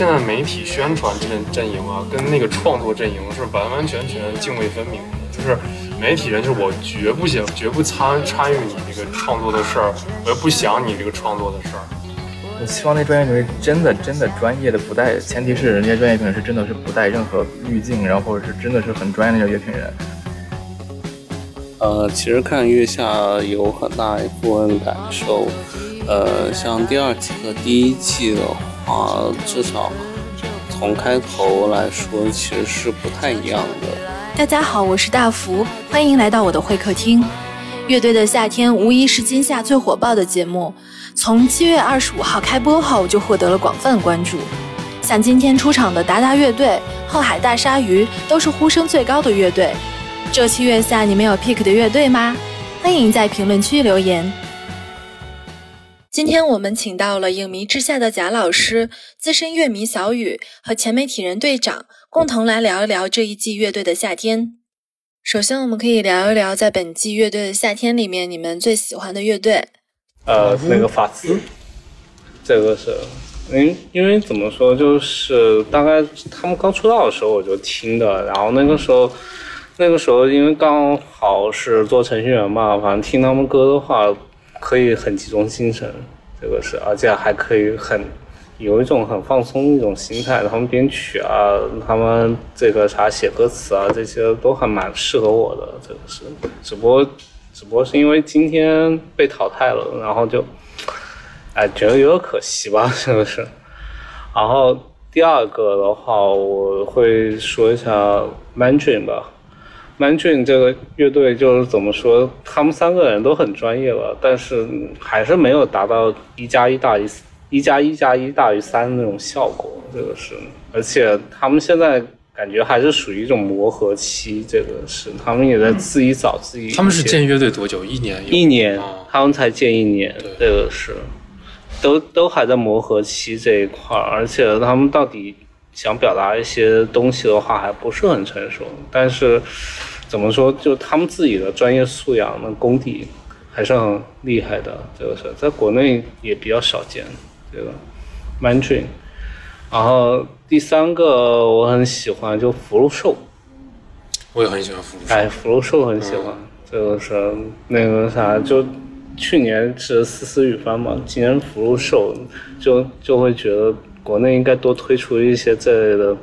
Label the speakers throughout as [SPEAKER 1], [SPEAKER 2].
[SPEAKER 1] 就是现在媒体宣传阵阵营啊，跟那个创作阵营是完完全全泾渭分明的。就是媒体人，就是我绝不想、绝不参参与你这个创作的事儿，我也不想你这个创作的事儿。
[SPEAKER 2] 我希望那专业评委真的、真的专业的，不带前提是人家专业评委是真的是不带任何滤镜，然后或者是真的是很专业的乐评人。
[SPEAKER 3] 呃，其实看月下有很大一部分感受，呃，像第二季和第一季的话，啊至少从开头来说，其实是不太一样的。
[SPEAKER 4] 大家好，我是大福，欢迎来到我的会客厅。乐队的夏天无疑是今夏最火爆的节目，从七月二十五号开播后就获得了广泛关注。像今天出场的达达乐队、后海大鲨鱼，都是呼声最高的乐队。这期月下你们有 pick 的乐队吗？欢迎在评论区留言。今天我们请到了影迷之下的贾老师、资深乐迷小雨和前媒体人队长，共同来聊一聊这一季乐队的夏天。首先，我们可以聊一聊在本季乐队的夏天里面，你们最喜欢的乐队。
[SPEAKER 3] 呃，那个法兹，这个是，因因为怎么说，就是大概他们刚出道的时候我就听的，然后那个时候。那个时候，因为刚好是做程序员嘛，反正听他们歌的话，可以很集中精神，这个是，而且还可以很有一种很放松的一种心态。他们编曲啊，他们这个啥写歌词啊，这些都还蛮适合我的，这个是。只不过，只不过是因为今天被淘汰了，然后就，哎，觉得有点可惜吧，是不是？然后第二个的话，我会说一下 Mandarin 吧。Mandarin 这个乐队就是怎么说，他们三个人都很专业了，但是还是没有达到一加一大于一加一加一大于三那种效果。这个是，而且他们现在感觉还是属于一种磨合期。这个是，他们也在自己找自己。
[SPEAKER 1] 他们是建乐队多久？一年？
[SPEAKER 3] 一年，他们才建一年。这个是，都都还在磨合期这一块儿，而且他们到底想表达一些东西的话，还不是很成熟。但是。怎么说？就他们自己的专业素养、那功底还是很厉害的。这个是在国内也比较少见。这个 Mandarin，然后第三个我很喜欢，就福禄寿。
[SPEAKER 1] 我也很喜欢福禄寿。
[SPEAKER 3] 哎，福禄寿很喜欢。这个是那个啥，就去年是思思雨帆嘛，今年福禄寿，就就会觉得国内应该多推出一些这类的。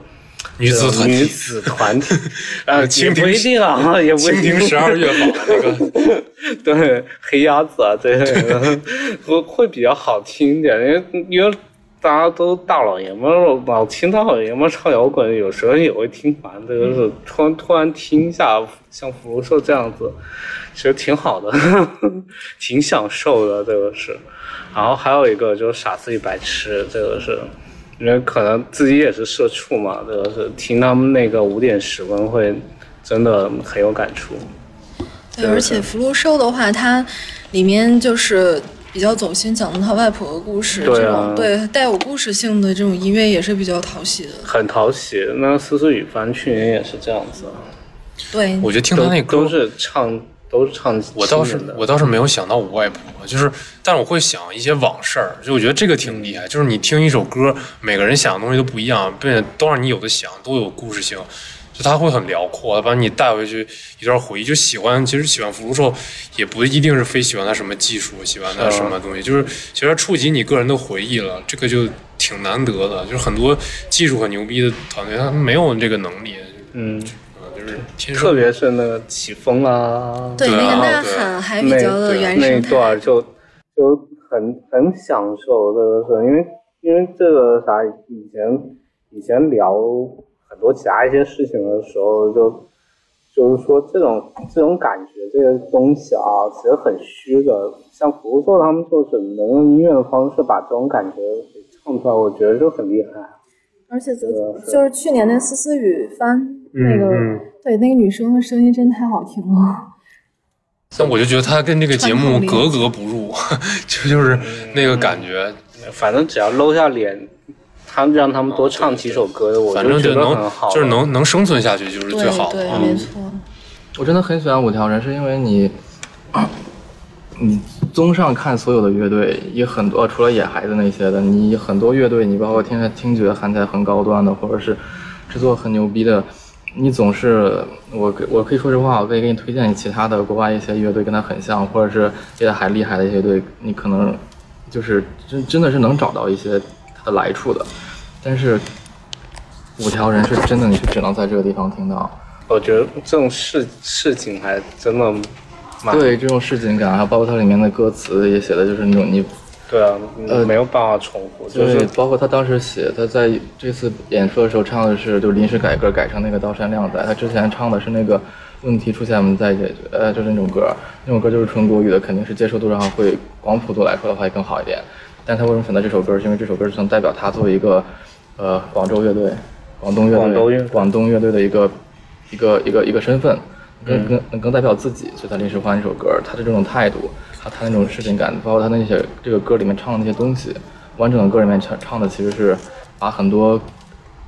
[SPEAKER 1] 女子团
[SPEAKER 3] 体，女子团体，啊，
[SPEAKER 1] 蜻蜓
[SPEAKER 3] 不一定啊，也不一
[SPEAKER 1] 定。蜻蜓十二月好那个，
[SPEAKER 3] 对，黑鸭子啊，这个会会比较好听一点，因为因为大家都大老爷们儿，老听大老爷们儿唱摇滚，有时候也会听烦。这个是突然突然听一下，像福禄寿这样子，其实挺好的，挺享受的。这个是，然后还有一个就是傻子与白痴，这个是。因为可能自己也是社畜嘛，这个是听他们那个五点十分会真的很有感触。
[SPEAKER 4] 对，而且福禄寿的话，它里面就是比较走心，讲的他外婆的故事，这种对带有故事性的这种音乐也是比较讨喜的。
[SPEAKER 3] 很讨喜，那思思雨帆去年也是这样子。
[SPEAKER 4] 对，
[SPEAKER 1] 我觉得听他那歌
[SPEAKER 3] 都是唱。都是唱
[SPEAKER 1] 我倒是我倒是没有想到我外婆，就是，但是我会想一些往事儿，就我觉得这个挺厉害。就是你听一首歌，每个人想的东西都不一样，并且都让你有的想，都有故事性，就他会很辽阔，把你带回去一段回忆。就喜欢，其实喜欢福禄寿，也不一定是非喜欢他什么技术，喜欢他什么东西，就是其实触及你个人的回忆了，这个就挺难得的。就是很多技术很牛逼的团队，他没有这个能力。
[SPEAKER 3] 嗯。特别是那个起风啊，
[SPEAKER 4] 对那个呐喊还比较的原
[SPEAKER 3] 始，那段就就很很享受这个事，因为因为这个啥，以前以前聊很多其他一些事情的时候，就就是说这种这种感觉这个东西啊，其实很虚的。像福禄寿他们就是能用音乐的方式把这种感觉给唱出来，我觉得就很厉害。
[SPEAKER 4] 而且就就是去年那思思雨翻。那个对那个女生的声音真太好听了，
[SPEAKER 1] 但我就觉得她跟这个节目格格不入，就就是那个感觉。
[SPEAKER 3] 反正只要露下脸，他们让他们多唱几首歌，我
[SPEAKER 1] 反正
[SPEAKER 3] 就
[SPEAKER 1] 能就是能能生存下去就是最好。
[SPEAKER 4] 对，没错。
[SPEAKER 2] 我真的很喜欢五条人，是因为你你综上看所有的乐队，也很多除了野孩子那些的，你很多乐队，你包括听着听觉看起来很高端的，或者是制作很牛逼的，你总是我我可以说实话，我可以给你推荐其他的国外一些乐队跟他很像，或者是比他还厉害的一些队，你可能就是真真的是能找到一些它的来处的，但是五条人是真的，你是只能在这个地方听到。
[SPEAKER 3] 我觉得这种事事情还真的蛮
[SPEAKER 2] 对这种市井感，还有包括它里面的歌词也写的就是那种你，
[SPEAKER 3] 对啊，
[SPEAKER 2] 呃
[SPEAKER 3] 没有办法重复，就
[SPEAKER 2] 就是
[SPEAKER 3] 是
[SPEAKER 2] 包括他当时写他在这次演出的时候唱的是就临时改歌改成那个刀山靓仔，他之前唱的是那个问题出现我们再解决，呃就是那种歌，那种歌就是纯国语的，肯定是接受度上会广普度来说的话会更好一点。但他为什么选择这首歌？是因为这首歌是能代表他作为一个呃广州乐队、广东乐队、
[SPEAKER 3] 广东乐
[SPEAKER 2] 广东乐队的一个一个一个一个身份，更更能更代表自己，所以他临时换一首歌。他的这种态度，他他那种事情感，包括他那些这个歌里面唱的那些东西，完整的歌里面唱唱的其实是把很多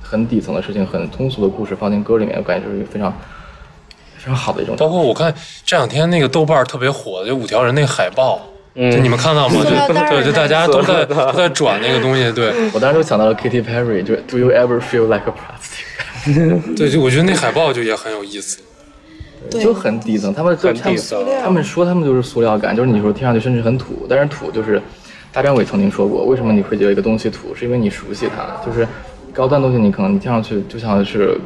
[SPEAKER 2] 很底层的事情、很通俗的故事放进歌里面，我感觉就是一个非常非常好的一种。
[SPEAKER 1] 包括我看这两天那个豆瓣特别火的，就五条人那个海报，就你们看到吗？就对，就大家都在都在转那个东西，对
[SPEAKER 2] 我当时就想到了 Katy Perry，就 Do you ever feel like a plastic？
[SPEAKER 1] 对，就我觉得那海报就也很有意思。
[SPEAKER 4] 对
[SPEAKER 2] 就很底层，他们就
[SPEAKER 3] 很
[SPEAKER 2] 他们
[SPEAKER 3] 底层
[SPEAKER 2] 他们说他们就是塑料感，就是你说听上去甚至很土，但是土就是大张伟曾经说过，为什么你会觉得一个东西土，是因为你熟悉它，就是高端东西你可能你听上去就像是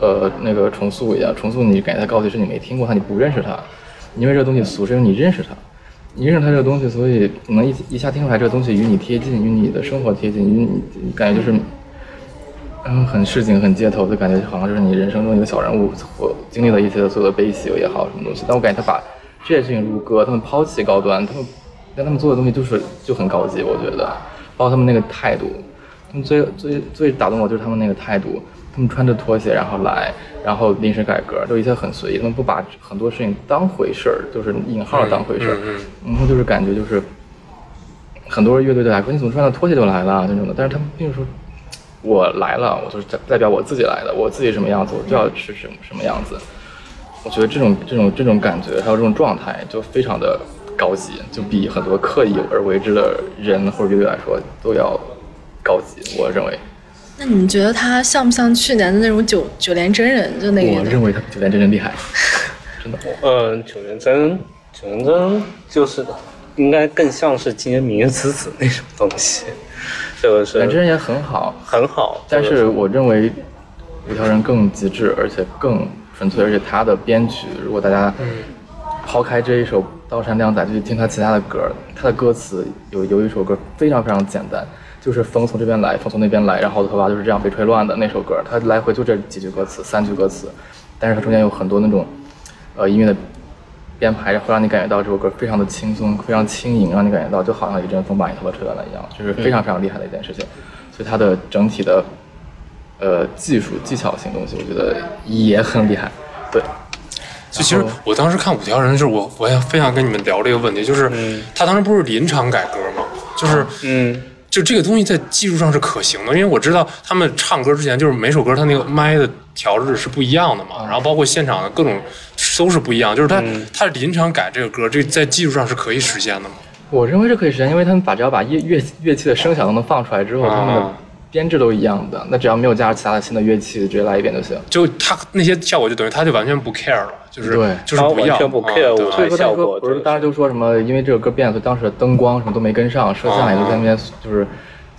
[SPEAKER 2] 呃那个重塑一样，重塑你感觉它高级是你没听过它，你不认识它，因为这个东西俗，是因为你认识它。你认识它这个东西，所以你能一一下听出来这个东西与你贴近，与你的生活贴近，与你你感觉就是嗯，很市井、很街头的感觉，好像就是你人生中一个小人物所经历的一些所有的悲喜也好，什么东西。但我感觉他把这些事情入歌，他们抛弃高端，他们但他们做的东西就是就很高级，我觉得，包括他们那个态度，他们最最最打动我就是他们那个态度，他们穿着拖鞋然后来，然后临时改革，就一切很随意，他们不把很多事情当回事儿，就是引号当回事儿，
[SPEAKER 1] 嗯
[SPEAKER 2] 然后就是感觉就是很多乐队都来说你怎么穿着拖鞋就来了那种的，但是他们并不是说。我来了，我就是代代表我自己来的，我自己什么样子，我就要是什么什么样子。我觉得这种这种这种感觉，还有这种状态，就非常的高级，就比很多刻意而为之的人或者乐队来说都要高级。我认为，
[SPEAKER 4] 那你们觉得他像不像去年的那种九九连真人？就那个
[SPEAKER 2] 我认为他比九连真人厉害，真的。
[SPEAKER 3] 嗯，九连真，九连真就是应该更像是今年明日之子那种东西，这个是
[SPEAKER 2] 九连真人也很好，
[SPEAKER 3] 很好，
[SPEAKER 2] 但是我认为五条人更极致，而且更纯粹，而且他的编曲，如果大家抛开这一首《刀山靓仔》，就去听他其他的歌，他的歌词有有一首歌非常非常简单，就是风从这边来，风从那边来，然后头发就是这样被吹乱的那首歌，他来回就这几句歌词，三句歌词，但是它中间有很多那种呃音乐的编排，会让你感觉到这首歌非常的轻松，非常轻盈，让你感觉到就好像一阵风把你头发吹乱了一样，就是非常非常厉害的一件事情。所以它的整体的呃技术技巧性东西，我觉得也很厉害。对，
[SPEAKER 1] 就其实我当时看五条人，就是我我也非常跟你们聊这个问题，就是他当时不是临场改歌吗？就是
[SPEAKER 3] 嗯，
[SPEAKER 1] 就这个东西在技术上是可行的，因为我知道他们唱歌之前，就是每首歌它那个麦的调制是不一样的嘛，然后包括现场的各种都是不一样，就是他他临场改这个歌，这在技术上是可以实现的嘛？
[SPEAKER 2] 我认为是可以实现，因为他们把只要把乐乐乐器的声响都能放出来之后，他们编制都一样的，那只要没有加入其他的新的乐器，直接来一遍就行。
[SPEAKER 1] 就他那些效果就等于他就完全不 care 了，就是
[SPEAKER 2] 对。
[SPEAKER 1] 就是不要。
[SPEAKER 3] 完全不
[SPEAKER 1] 啊
[SPEAKER 3] care
[SPEAKER 1] 对。吧
[SPEAKER 3] 舞台
[SPEAKER 2] 所以说他
[SPEAKER 3] 效果
[SPEAKER 2] 不是，
[SPEAKER 3] 这
[SPEAKER 2] 当时就说什么，因为这首歌变了，所以当时的灯光什么都没跟上，摄像也就在那边就是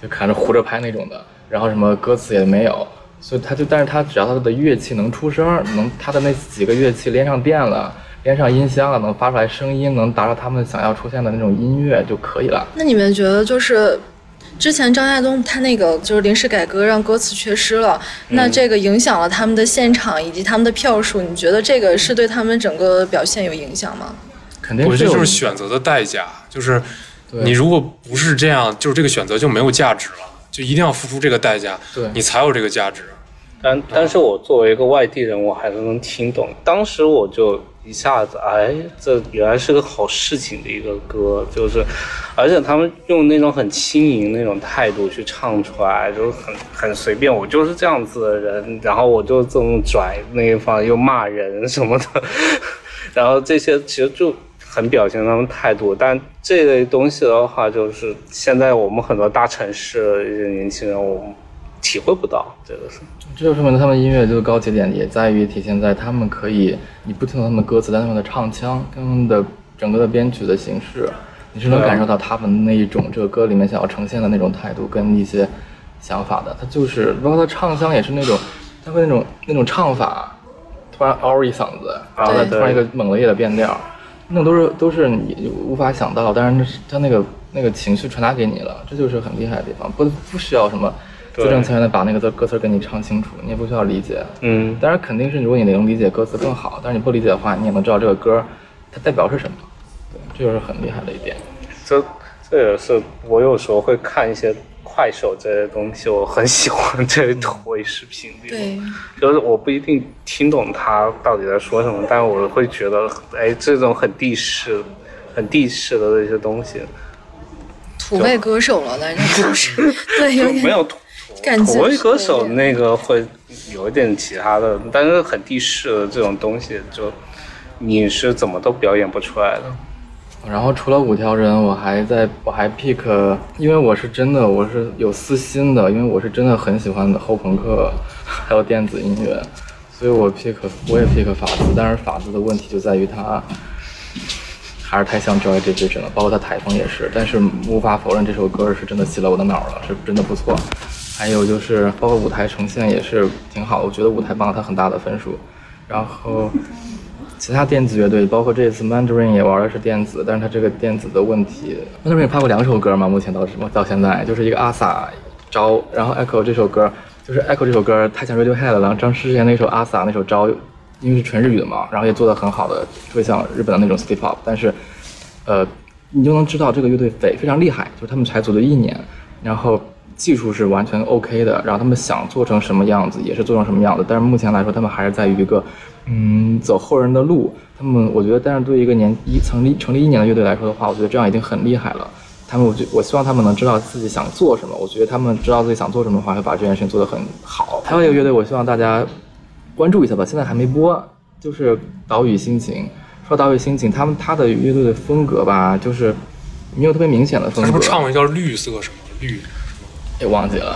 [SPEAKER 2] 就看着糊着拍那种的，然后什么歌词也没有，所以他就，但是他只要他的乐器能出声，能他的那几个乐器连上电了，连上音箱了，能发出来声音，能达到他们想要出现的那种音乐就可以了。
[SPEAKER 4] 那你们觉得就是之前张亚东他那个就是临时改革让歌词缺失了，那这个影响了他们的现场以及他们的票数，你觉得这个是对他们整个表现有影响吗？
[SPEAKER 2] 肯定是有
[SPEAKER 1] 我觉得就是选择的代价，就是你如果不是这样，就是这个选择就没有价值了，就一定要付出这个代价，
[SPEAKER 2] 对
[SPEAKER 1] 你才有这个价值。
[SPEAKER 3] 但但是我作为一个外地人，我还是能听懂。当时我就一下子，哎，这原来是个好事情的一个歌，就是，而且他们用那种很轻盈那种态度去唱出来，就很很随便。我就是这样子的人，然后我就这么拽那一方又骂人什么的，然后这些其实就很表现他们态度。但这类东西的话，就是现在我们很多大城市的一些年轻人，我们体会不到这个是。
[SPEAKER 2] 这就说明他们音乐就是高级点也在于体现在他们可以，你不听他们的歌词，但他们的唱腔跟、他们的整个的编曲的形式，你是能感受到他们那一种这个歌里面想要呈现的那种态度跟一些想法的。他就是包括他唱腔也是那种，他会那种那种唱法，突然嗷一嗓子，然后再突然一个猛烈的变调，那都是都是你无法想到，但是他那个那个情绪传达给你了，这就是很厉害的地方，不不需要什么。字正腔圆的把那个字歌词给你唱清楚，你也不需要理解。
[SPEAKER 3] 嗯，
[SPEAKER 2] 当然肯定是如果你能理解歌词更好，但是你不理解的话，你也能知道这个歌它代表是什么。对，这就是很厉害的一点。
[SPEAKER 3] 这这也是我有时候会看一些快手这些东西，我很喜欢这类土味视频。
[SPEAKER 4] 对，
[SPEAKER 3] 就是我不一定听懂他到底在说什么，但我会觉得，哎，这种很地势、很地势的这些东西，
[SPEAKER 4] 土味歌手了，那就是 对，有点
[SPEAKER 3] 没有土。
[SPEAKER 4] 感觉
[SPEAKER 3] 口味歌手那个会有一点其他的，但是很地势的这种东西，就你是怎么都表演不出来的。
[SPEAKER 2] 然后除了五条人，我还在我还 pick，因为我是真的我是有私心的，因为我是真的很喜欢后朋克，还有电子音乐，所以我 pick 我也 pick 法子，但是法子的问题就在于它还是太像 Joy Division 了，包括它台风也是，但是无法否认这首歌是真的洗了我的脑了，是真的不错。还有就是，包括舞台呈现也是挺好，我觉得舞台帮了他很大的分数。然后，其他电子乐队，包括这次 Mandarin 也玩的是电子，但是他这个电子的问题，Mandarin 也发过两首歌嘛，目前到什么到现在，就是一个阿萨招，然后 Echo 这首歌，就是 Echo 这首歌太像 Radiohead 了，然后张之前那首阿萨那首招，因为是纯日语的嘛，然后也做的很好的，特别像日本的那种 City Pop，但是，呃，你就能知道这个乐队非非常厉害，就是他们才组队一年，然后。技术是完全 OK 的，然后他们想做成什么样子也是做成什么样子，但是目前来说他们还是在于一个，嗯，走后人的路。他们我觉得，但是对于一个年一成立成立一年的乐队来说的话，我觉得这样已经很厉害了。他们我就我希望他们能知道自己想做什么。我觉得他们知道自己想做什么的话，会把这件事情做得很好。还有一个乐队，我希望大家关注一下吧，现在还没播，就是岛屿心情。说岛屿心情，他们他的乐队的风格吧，就是没有特别明显的风格。
[SPEAKER 1] 是不是唱的叫绿色什么绿？
[SPEAKER 2] 也忘记了，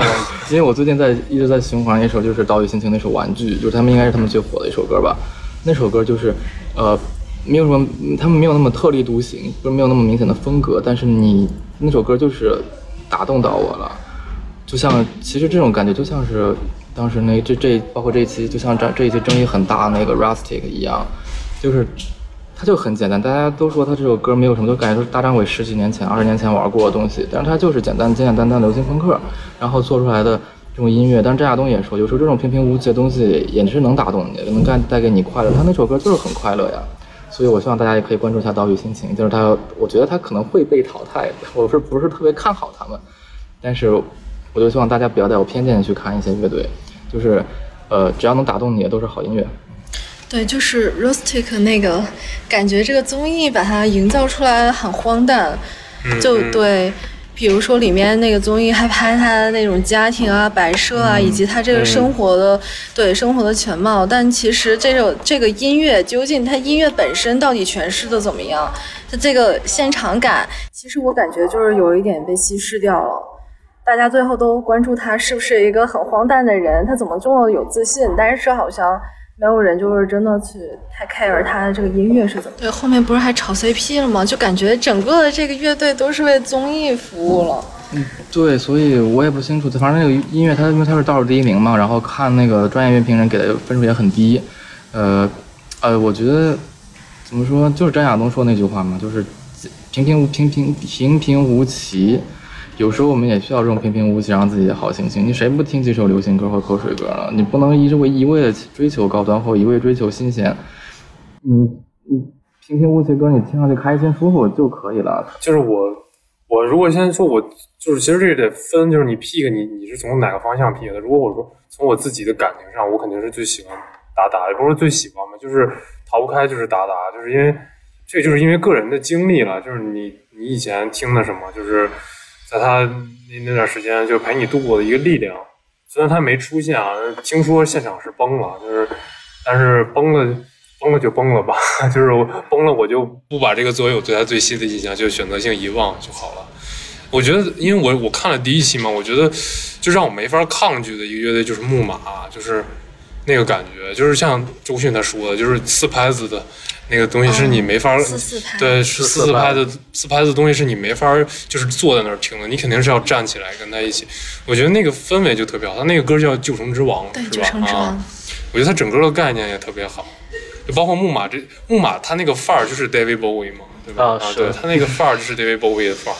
[SPEAKER 2] 因为我最近在一直在循环一首，就是岛屿心情那首玩具，就是他们应该是他们最火的一首歌吧。那首歌就是，呃，没有什么，他们没有那么特立独行，不是没有那么明显的风格，但是你那首歌就是打动到我了，就像其实这种感觉就像是当时那这这包括这一期，就像这这一期争议很大那个 Rustic 一样，就是。它就很简单，大家都说他这首歌没有什么，都感觉是大张伟十几年前、二十年前玩过的东西，但是他就是简单、简简单单流行朋克，然后做出来的这种音乐。但是张亚东也说，有时候这种平平无奇的东西也是能打动你，能带带给你快乐。他那首歌就是很快乐呀，所以我希望大家也可以关注一下岛屿心情。就是他，我觉得他可能会被淘汰，我是不是特别看好他们？但是我就希望大家不要带有偏见去看一些乐队，就是呃，只要能打动你的都是好音乐。
[SPEAKER 4] 对，就是 Rustic 那个感觉，这个综艺把它营造出来很荒诞，就对，比如说里面那个综艺还拍他的那种家庭啊、摆设啊，以及他这个生活的对生活的全貌。但其实这首这个音乐究竟它音乐本身到底诠释的怎么样？它这个现场感，其实我感觉就是有一点被稀释掉了。大家最后都关注他是不是一个很荒诞的人，他怎么这么有自信？但是好像。没有人就是真的去太 care 他的这个音乐是怎么？对，后面不是还炒 CP 了吗？就感觉整个的这个乐队都是为综艺服务了。
[SPEAKER 2] 嗯，对，所以我也不清楚，反正那个音乐，他因为他是倒数第一名嘛，然后看那个专业乐评人给的分数也很低。呃，呃，我觉得怎么说，就是张亚东说那句话嘛，就是平平无平平平平无奇。有时候我们也需要这种平平无奇，让自己的好心情。你谁不听几首流行歌和口水歌了？你不能一直为一味的追求高端或一味追求新鲜。你你平平无奇歌，你听上去开心舒服就可以了。
[SPEAKER 1] 就是我我如果先说，我就是其实这得分，就是你 pick 你你是从哪个方向 pick 的？如果我说从我自己的感情上，我肯定是最喜欢达达，也不是最喜欢嘛，就是逃不开就是达达，就是因为这就是因为个人的经历了，就是你你以前听的什么，就是。在他那那段时间，就陪你度过的一个力量。虽然他没出现啊，听说现场是崩了，就是，但是崩了，崩了就崩了吧，就是崩了我就不把这个作为我对他最新的印象，就选择性遗忘就好了。我觉得，因为我我看了第一期嘛，我觉得就让我没法抗拒的一个乐队就是木马，就是那个感觉，就是像周迅他说的，就是四拍子的那个东西是你没法、
[SPEAKER 4] 四四拍
[SPEAKER 1] 对，是四四拍的四拍的东西是你没法就是坐在那儿听的，你肯定是要站起来跟他一起。我觉得那个氛围就特别好，他那个歌叫《旧城之王》，
[SPEAKER 4] 对，
[SPEAKER 1] 是吧？啊，我觉得他整个的概念也特别好，就包括木马这木马，他那个范儿就是 David Bowie 嘛，对吧？
[SPEAKER 3] 啊是
[SPEAKER 1] 对，他那个范儿就是 David Bowie 的范儿。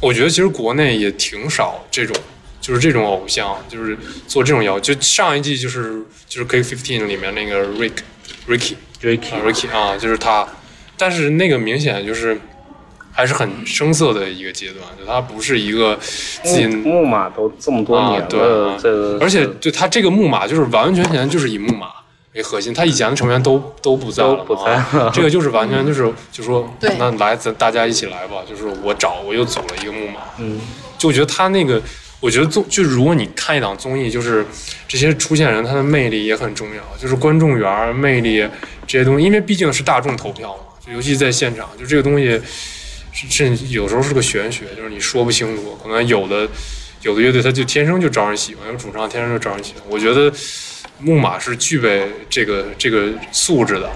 [SPEAKER 1] 我觉得其实国内也挺少这种，就是这种偶像，就是做这种摇。就上一季就是就是 K Fifteen 里面那个 Rick Ricky 啊
[SPEAKER 3] Ricky
[SPEAKER 1] Ricky 啊，就是他，但是那个明显就是还是很生涩的一个阶段，就他不是一个自己
[SPEAKER 3] 木木马都这么多年
[SPEAKER 1] 啊，对
[SPEAKER 3] 了，
[SPEAKER 1] 啊
[SPEAKER 3] 这个
[SPEAKER 1] 而且就他这个木马就是完完全全就是以木马为核心，他以前的成员都都不在了，
[SPEAKER 3] 都不在
[SPEAKER 1] 啊这个就是完全就是就说那来咱大家一起来吧，就是我找我又组了一个木马，
[SPEAKER 3] 嗯，
[SPEAKER 1] 就我觉得他那个。我觉得综就如果你看一档综艺，就是这些出现人他的魅力也很重要，就是观众缘儿魅力这些东西，因为毕竟是大众投票嘛，就尤其在现场，就这个东西是是有时候是个玄学，就是你说不清楚，可能有的有的乐队他就天生就招人喜欢，有主唱天生就招人喜欢。我觉得木马是具备这个这个素质的，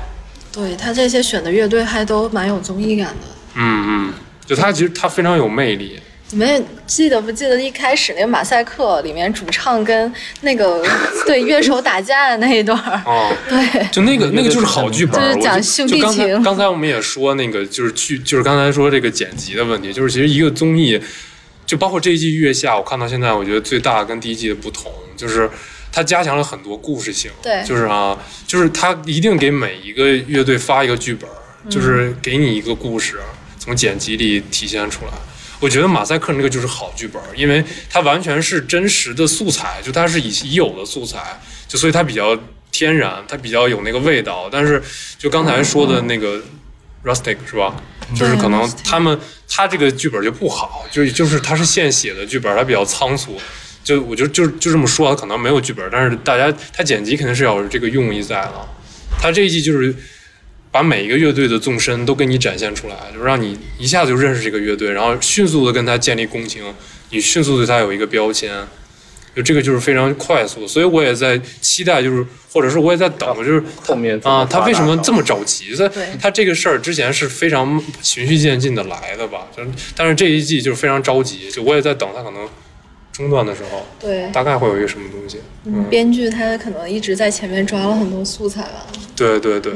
[SPEAKER 4] 对他这些选的乐队还都蛮有综艺感的。
[SPEAKER 1] 嗯嗯，就他其实他非常有魅力，
[SPEAKER 4] 你们记得不记得一开始那个马赛克里面主唱跟那个 对乐手打架的那一段儿？
[SPEAKER 1] 哦，
[SPEAKER 4] 对，
[SPEAKER 1] 就那个那个就是好剧本儿，
[SPEAKER 4] 就是讲兄弟
[SPEAKER 1] 就刚才
[SPEAKER 4] 情
[SPEAKER 1] 刚才我们也说那个就是剧就是刚才说这个剪辑的问题，就是其实一个综艺，就包括这一季《月下》，我看到现在，我觉得最大跟第一季的不同就是。它加强了很多故事性，
[SPEAKER 4] 对
[SPEAKER 1] 就是啊，就是它一定给每一个乐队发一个剧本儿，就是给你一个故事，从剪辑里体现出来。我觉得马赛克那个就是好剧本儿，因为它完全是真实的素材，就它是已已有的素材，就所以它比较天然，它比较有那个味道。但是就刚才说的那个 rustic 是吧？就是可能他们他这个剧本就不好，就就是他是现写的剧本，它比较仓促。就我觉得就就这么说，他可能没有剧本，但是大家他剪辑肯定是要有这个用意在的。他这一季就是把每一个乐队的纵深都给你展现出来，就让你一下子就认识这个乐队，然后迅速的跟他建立共情，你迅速对他有一个标签，就这个就是非常快速。所以我也在期待，就是或者是我也在等，就是
[SPEAKER 3] 后面
[SPEAKER 1] 啊，他为什么这
[SPEAKER 3] 么
[SPEAKER 1] 么着急？他他这个事儿之前是非常循序渐进的来的吧？就但是这一季就是非常着急，就我也在等他可能中断的时候，
[SPEAKER 4] 对，
[SPEAKER 1] 大概会有一个什么东西。
[SPEAKER 4] 嗯，编剧他可能一直在前面抓了很多素材吧。
[SPEAKER 1] 对对对，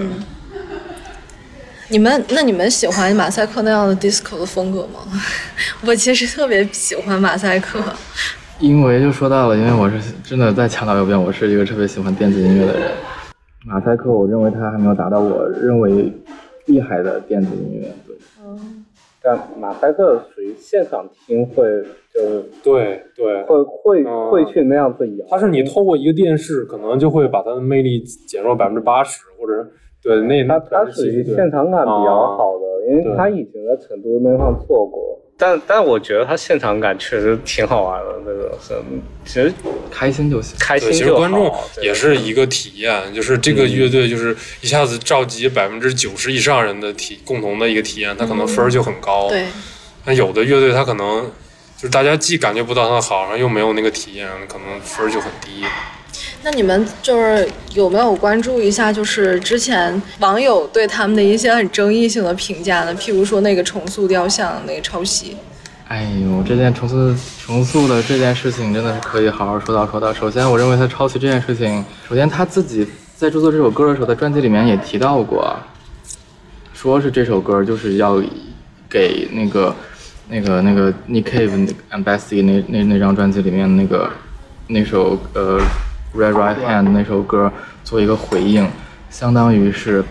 [SPEAKER 4] 你们那你们喜欢马赛克那样的 disco 的风格吗？我其实特别喜欢马赛克。
[SPEAKER 2] 因为就说到了，因为我是真的再强调一遍，我是一个特别喜欢电子音乐的人。马赛克，我认为他还没有达到我认为厉害的电子音乐。对，嗯
[SPEAKER 3] 但马赛克属于现场听会就是
[SPEAKER 1] 对对，
[SPEAKER 3] 会会
[SPEAKER 1] 嗯
[SPEAKER 3] 会去那样子摇，
[SPEAKER 1] 它是你透过一个电视，可能就会把它的魅力减弱百分之八十，或者是对那
[SPEAKER 3] 他他属于现场感比较好的，因为他以前在成都那方做过。但但我觉得他现场感确实挺好玩的，那个是其实
[SPEAKER 2] 开心就行。
[SPEAKER 3] 开心就好。
[SPEAKER 1] 观众也是一个体验，就是这个
[SPEAKER 3] 嗯
[SPEAKER 1] 乐队就是一下子召集百分之九十以上人的体共同的一个体验，他可能分儿就很高。
[SPEAKER 4] 对，
[SPEAKER 1] 那有的乐队他可能就是大家既感觉不到他好，然后又没有那个体验，可能分儿就很低。
[SPEAKER 4] 那你们就是有没有关注一下，就是之前网友对他们的一些很争议性的评价呢？譬如说那个重塑雕像那个抄袭，
[SPEAKER 2] 哎呦，这件重塑重塑的这件事情真的是可以好好说道说道。首先，我认为他抄袭这件事情，首先他自己在制作这首歌的时候，在专辑里面也提到过，说是这首歌就是要给那个那个那个 Nick Cave 那个 Embassy 那那那张专辑里面那个那首呃 Red Right Hand 那首歌做一个回应，相当于是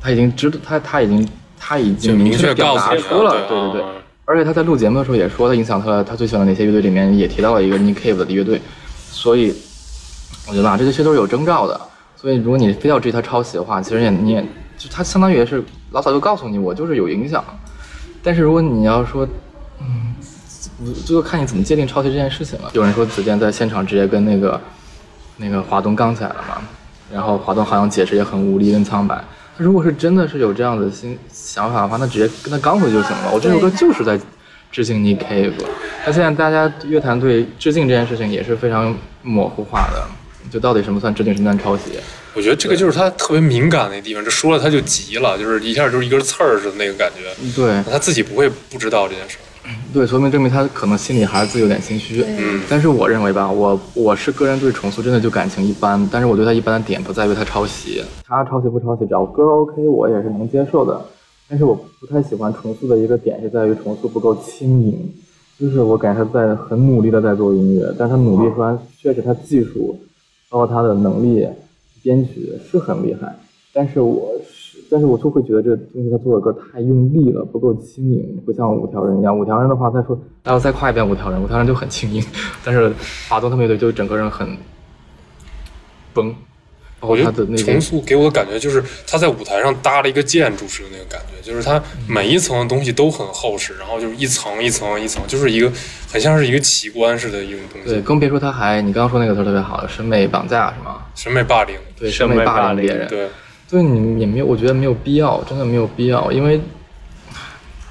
[SPEAKER 2] 他已经知道他他已经他已经
[SPEAKER 1] 明确
[SPEAKER 2] 表达出了，
[SPEAKER 1] 对
[SPEAKER 2] 对对。而且他在录节目的时候也说，他影响他他最喜欢的哪些乐队里面也提到了一个 Nick Cave 的乐队，所以我觉得啊，这些其实都是有征兆的。所以如果你非要质疑他抄袭的话，其实也你也就他相当于也是老早就告诉你我就是有影响。但是如果你要说，嗯，这就看你怎么界定抄袭这件事情了。有人说子健在现场直接跟那个那个华东杠起来了嘛，然后华东好像解释也很无力跟苍白。他如果是真的是有这样的心想法的话，那直接跟他刚回就行了。我这首歌就是在致敬 Nick Cave。那现在大家乐坛对致敬这件事情也是非常模糊化的，就到底什么算致敬，什么算抄袭？
[SPEAKER 1] 我觉得这个就是他特别敏感的地方，这说了他就急了，就是一下就是一根刺儿似的那个感觉。
[SPEAKER 2] 对
[SPEAKER 1] 他自己不会不知道这件事儿。
[SPEAKER 2] 对，说明证明他可能心里还是自己有点心虚。
[SPEAKER 1] 嗯
[SPEAKER 2] 但是我认为吧，我我是个人对重塑真的就感情一般，但是我对他一般的点不在于他抄袭，他抄袭不抄袭，只要歌 OK 我也是能接受的。但是我不太喜欢重塑的一个点是在于重塑不够轻盈，就是我感觉他在很努力的在做音乐，但是他努力和确实他技术，包括他的能力，编曲是很厉害，但是我是，但是我就会觉得这东西他做的歌太用力了，不够轻盈，不像五条人一样。五条人的话，再说，还要再夸一遍五条人，五条人就很轻盈，但是华东他们乐队就整个人很崩，包括
[SPEAKER 1] 我觉得
[SPEAKER 2] 他的那个
[SPEAKER 1] 重塑给我的感觉就是他在舞台上搭了一个建筑似的那个感觉，就是他每一层的东西都很厚实，然后就是一层一层一层，就是一个很像是一个奇观似的一种东西对，
[SPEAKER 2] 更别说他还你刚刚说那个词特别好，审美绑架是吗？
[SPEAKER 1] 审美霸凌。
[SPEAKER 2] 对，
[SPEAKER 3] 审
[SPEAKER 2] 审美霸
[SPEAKER 3] 凌
[SPEAKER 2] 别人。
[SPEAKER 1] 对，
[SPEAKER 2] 对你也没有，我觉得没有必要，真的没有必要，因为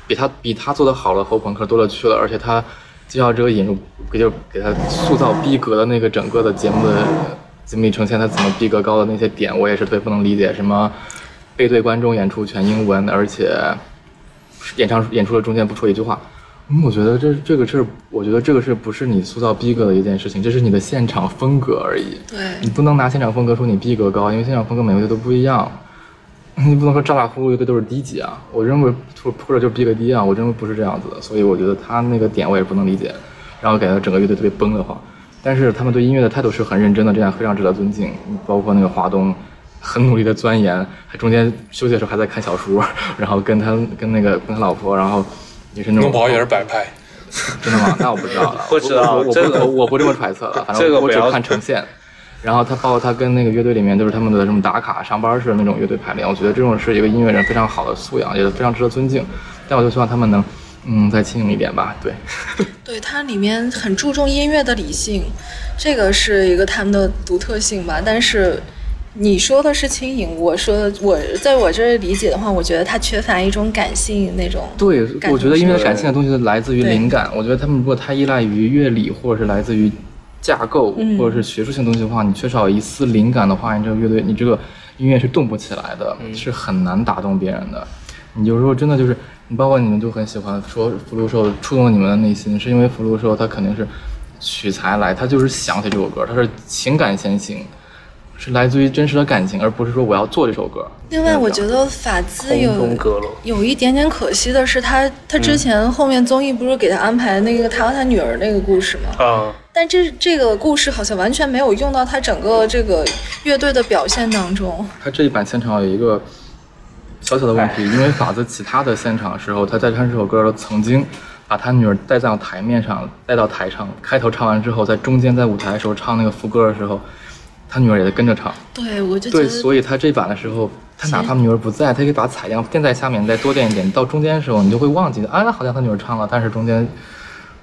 [SPEAKER 2] 比他比他做的好的后朋克多了去了，而且他就要这个引入，给就给他塑造逼格的那个整个的节目的节目呈现他怎么逼格高的那些点，我也是特别不能理解，什么背对观众演出全英文，而且演唱演出的中间不说一句话。嗯，我觉得这这个是，我觉得这个是不是你塑造逼格的一件事情，这是你的现场风格而已。
[SPEAKER 4] 对
[SPEAKER 2] 你不能拿现场风格说你逼格高，因为现场风格每个乐队都不一样。你不能说赵大呼乐队都是低级啊，我认为或或者就逼格低啊，我认为不是这样子的，所以我觉得他那个点我也不能理解，然后感觉整个乐队特别崩的慌，但是他们对音乐的态度是很认真的，这样非常值得尊敬。包括那个华东很努力的钻研，还中间休息的时候还在看小说，然后跟他跟那个跟他老婆，然后也是那种
[SPEAKER 1] 弄不好也是摆拍。
[SPEAKER 2] 真的吗？那我不知道了，
[SPEAKER 3] 不知道
[SPEAKER 2] 我我我
[SPEAKER 3] 这个
[SPEAKER 2] 我我不这么揣测了，反
[SPEAKER 3] 这个
[SPEAKER 2] 我只看呈现。然后他包括他跟那个乐队里面都是他们的什么打卡上班式的那种乐队排练，我觉得这种是一个音乐人非常好的素养，也非常值得尊敬。但我就希望他们能，嗯，再轻盈一点吧。对，
[SPEAKER 4] 对，它里面很注重音乐的理性，这个是一个他们的独特性吧。但是你说的是轻盈，我说的我在我这儿理解的话，我觉得它缺乏一种感性那种。
[SPEAKER 2] 对，我觉得音乐感性的东西来自于灵感。我觉得他们如果太依赖于乐理，或者是来自于架构，
[SPEAKER 4] 嗯
[SPEAKER 2] 或者是学术性东西的话，你缺少一丝灵感的话，你这个乐队，你这个音乐是动不起来的，是很难打动别人的。你有时候真的就是，你包括你们就很喜欢说福禄寿触动了你们的内心，是因为福禄寿他肯定是取材来，他就是想起这首歌，他是情感先行。是来自于真实的感情，而不是说我要做这首歌。
[SPEAKER 4] 另外，我觉得法兹有。有一点点可惜的是他，他之前后面综艺不是给他安排那个他和他女儿那个故事吗？
[SPEAKER 3] 啊，
[SPEAKER 4] 但这这个故事好像完全没有用到他整个这个乐队的表现当中。
[SPEAKER 2] 他这一版现场有一个小小的问题，因为法兹其他的现场的时候，他在唱这首歌曾经把他女儿带到台面上，带到台上，开头唱完之后，在中间在舞台的时候唱那个副歌的时候，他女儿也在跟着唱。
[SPEAKER 4] 对，我就觉
[SPEAKER 2] 对，所以他这版的时候，他哪怕女儿不在，他可以把采样垫在下面，再多垫一点，到中间的时候，你就会忘记，啊，好像他女儿唱了，但是中间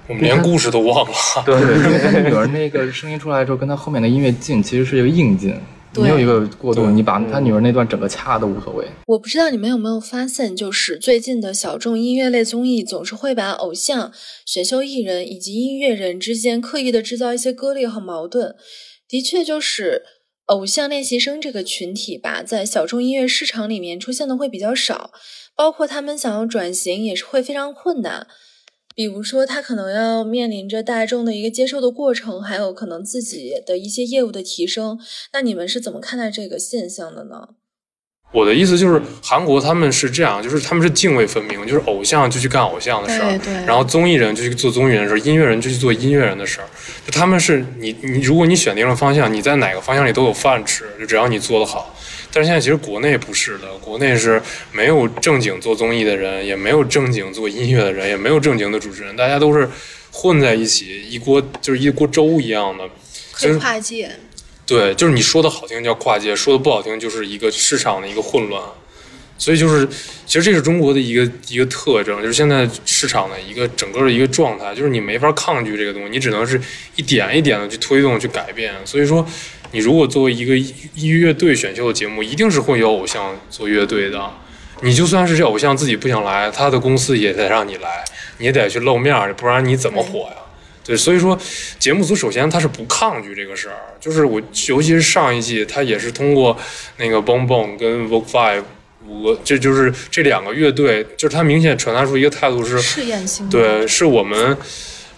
[SPEAKER 1] 我们连故事都忘了。
[SPEAKER 2] 对对，因为他女儿那个声音出来之后，跟他后面的音乐进，其实是一个硬进，没有一个过渡，你把他女儿那段整个掐都无所谓。
[SPEAKER 4] 我不知道你们有没有发现，就是最近的小众音乐类综艺总是会把偶像、选秀艺人以及音乐人之间刻意的制造一些割裂和矛盾。的确，就是偶像练习生这个群体吧，在小众音乐市场里面出现的会比较少，包括他们想要转型也是会非常困难。比如说，他可能要面临着大众的一个接受的过程，还有可能自己的一些业务的提升。那你们是怎么看待这个现象的呢？
[SPEAKER 1] 我的意思就是，韩国他们是这样，就是他们是泾渭分明，就是偶像就去干偶像的事儿然后综艺人就去做综艺人的事儿，音乐人就去做音乐人的事儿。就他们是你你，如果你选定了方向，你在哪个方向里都有饭吃，就只要你做得好。但是现在其实国内不是的，国内是没有正经做综艺的人，也没有正经做音乐的人，也没有正经的主持人，大家都是混在一起，一锅就是一锅粥一样的。
[SPEAKER 4] 可以跨界。
[SPEAKER 1] 对，就是你说的好听叫跨界，说的不好听就是一个市场的一个混乱。所以就是，其实这是中国的一个一个特征，就是现在市场的一个整个的一个状态，就是你没法抗拒这个东西，你只能是一点一点的去推动、去改变。所以说，你如果作为一个一乐队选秀的节目，一定是会有偶像做乐队的。你就算是这偶像自己不想来，他的公司也得让你来，你也得去露面，不然你怎么火呀？对，所以说节目组首先他是不抗拒这个事儿，就是我尤其是上一季，他也是通过那个 Boom Boom 跟 Vogue Five 五个，这就是这两个乐队，就是他明显传达出一个态度是，
[SPEAKER 4] 试验性的。
[SPEAKER 1] 对，是我们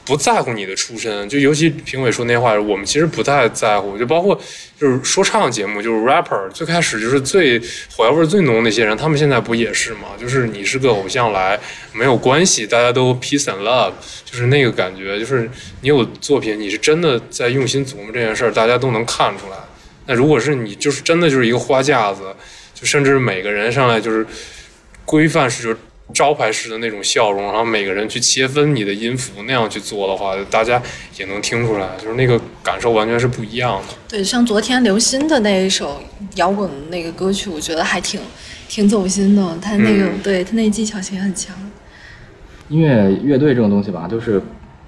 [SPEAKER 1] 不在乎你的出身，就尤其评委说那话，我们其实不太在乎，就包括就是说唱节目，就是 rapper，最开始就是最火药味最浓那些人，他们现在不也是吗？就是你是个偶像来没有关系，大家都 peace and love，就是那个感觉，就是你有作品，你是真的在用心琢磨这件事儿，大家都能看出来。那如果是你就是真的就是一个花架子，就甚至每个人上来就是规范式就是招牌式的那种笑容，然后每个人去切分你的音符那样去做的话，大家也能听出来，就是那个感受完全是不一样的。
[SPEAKER 4] 对，像昨天刘鑫的那一首摇滚那个歌曲，我觉得还挺挺走心的。他那个、
[SPEAKER 1] 嗯
[SPEAKER 4] 对他那技巧性很强。
[SPEAKER 2] 音乐乐队这种东西吧，就是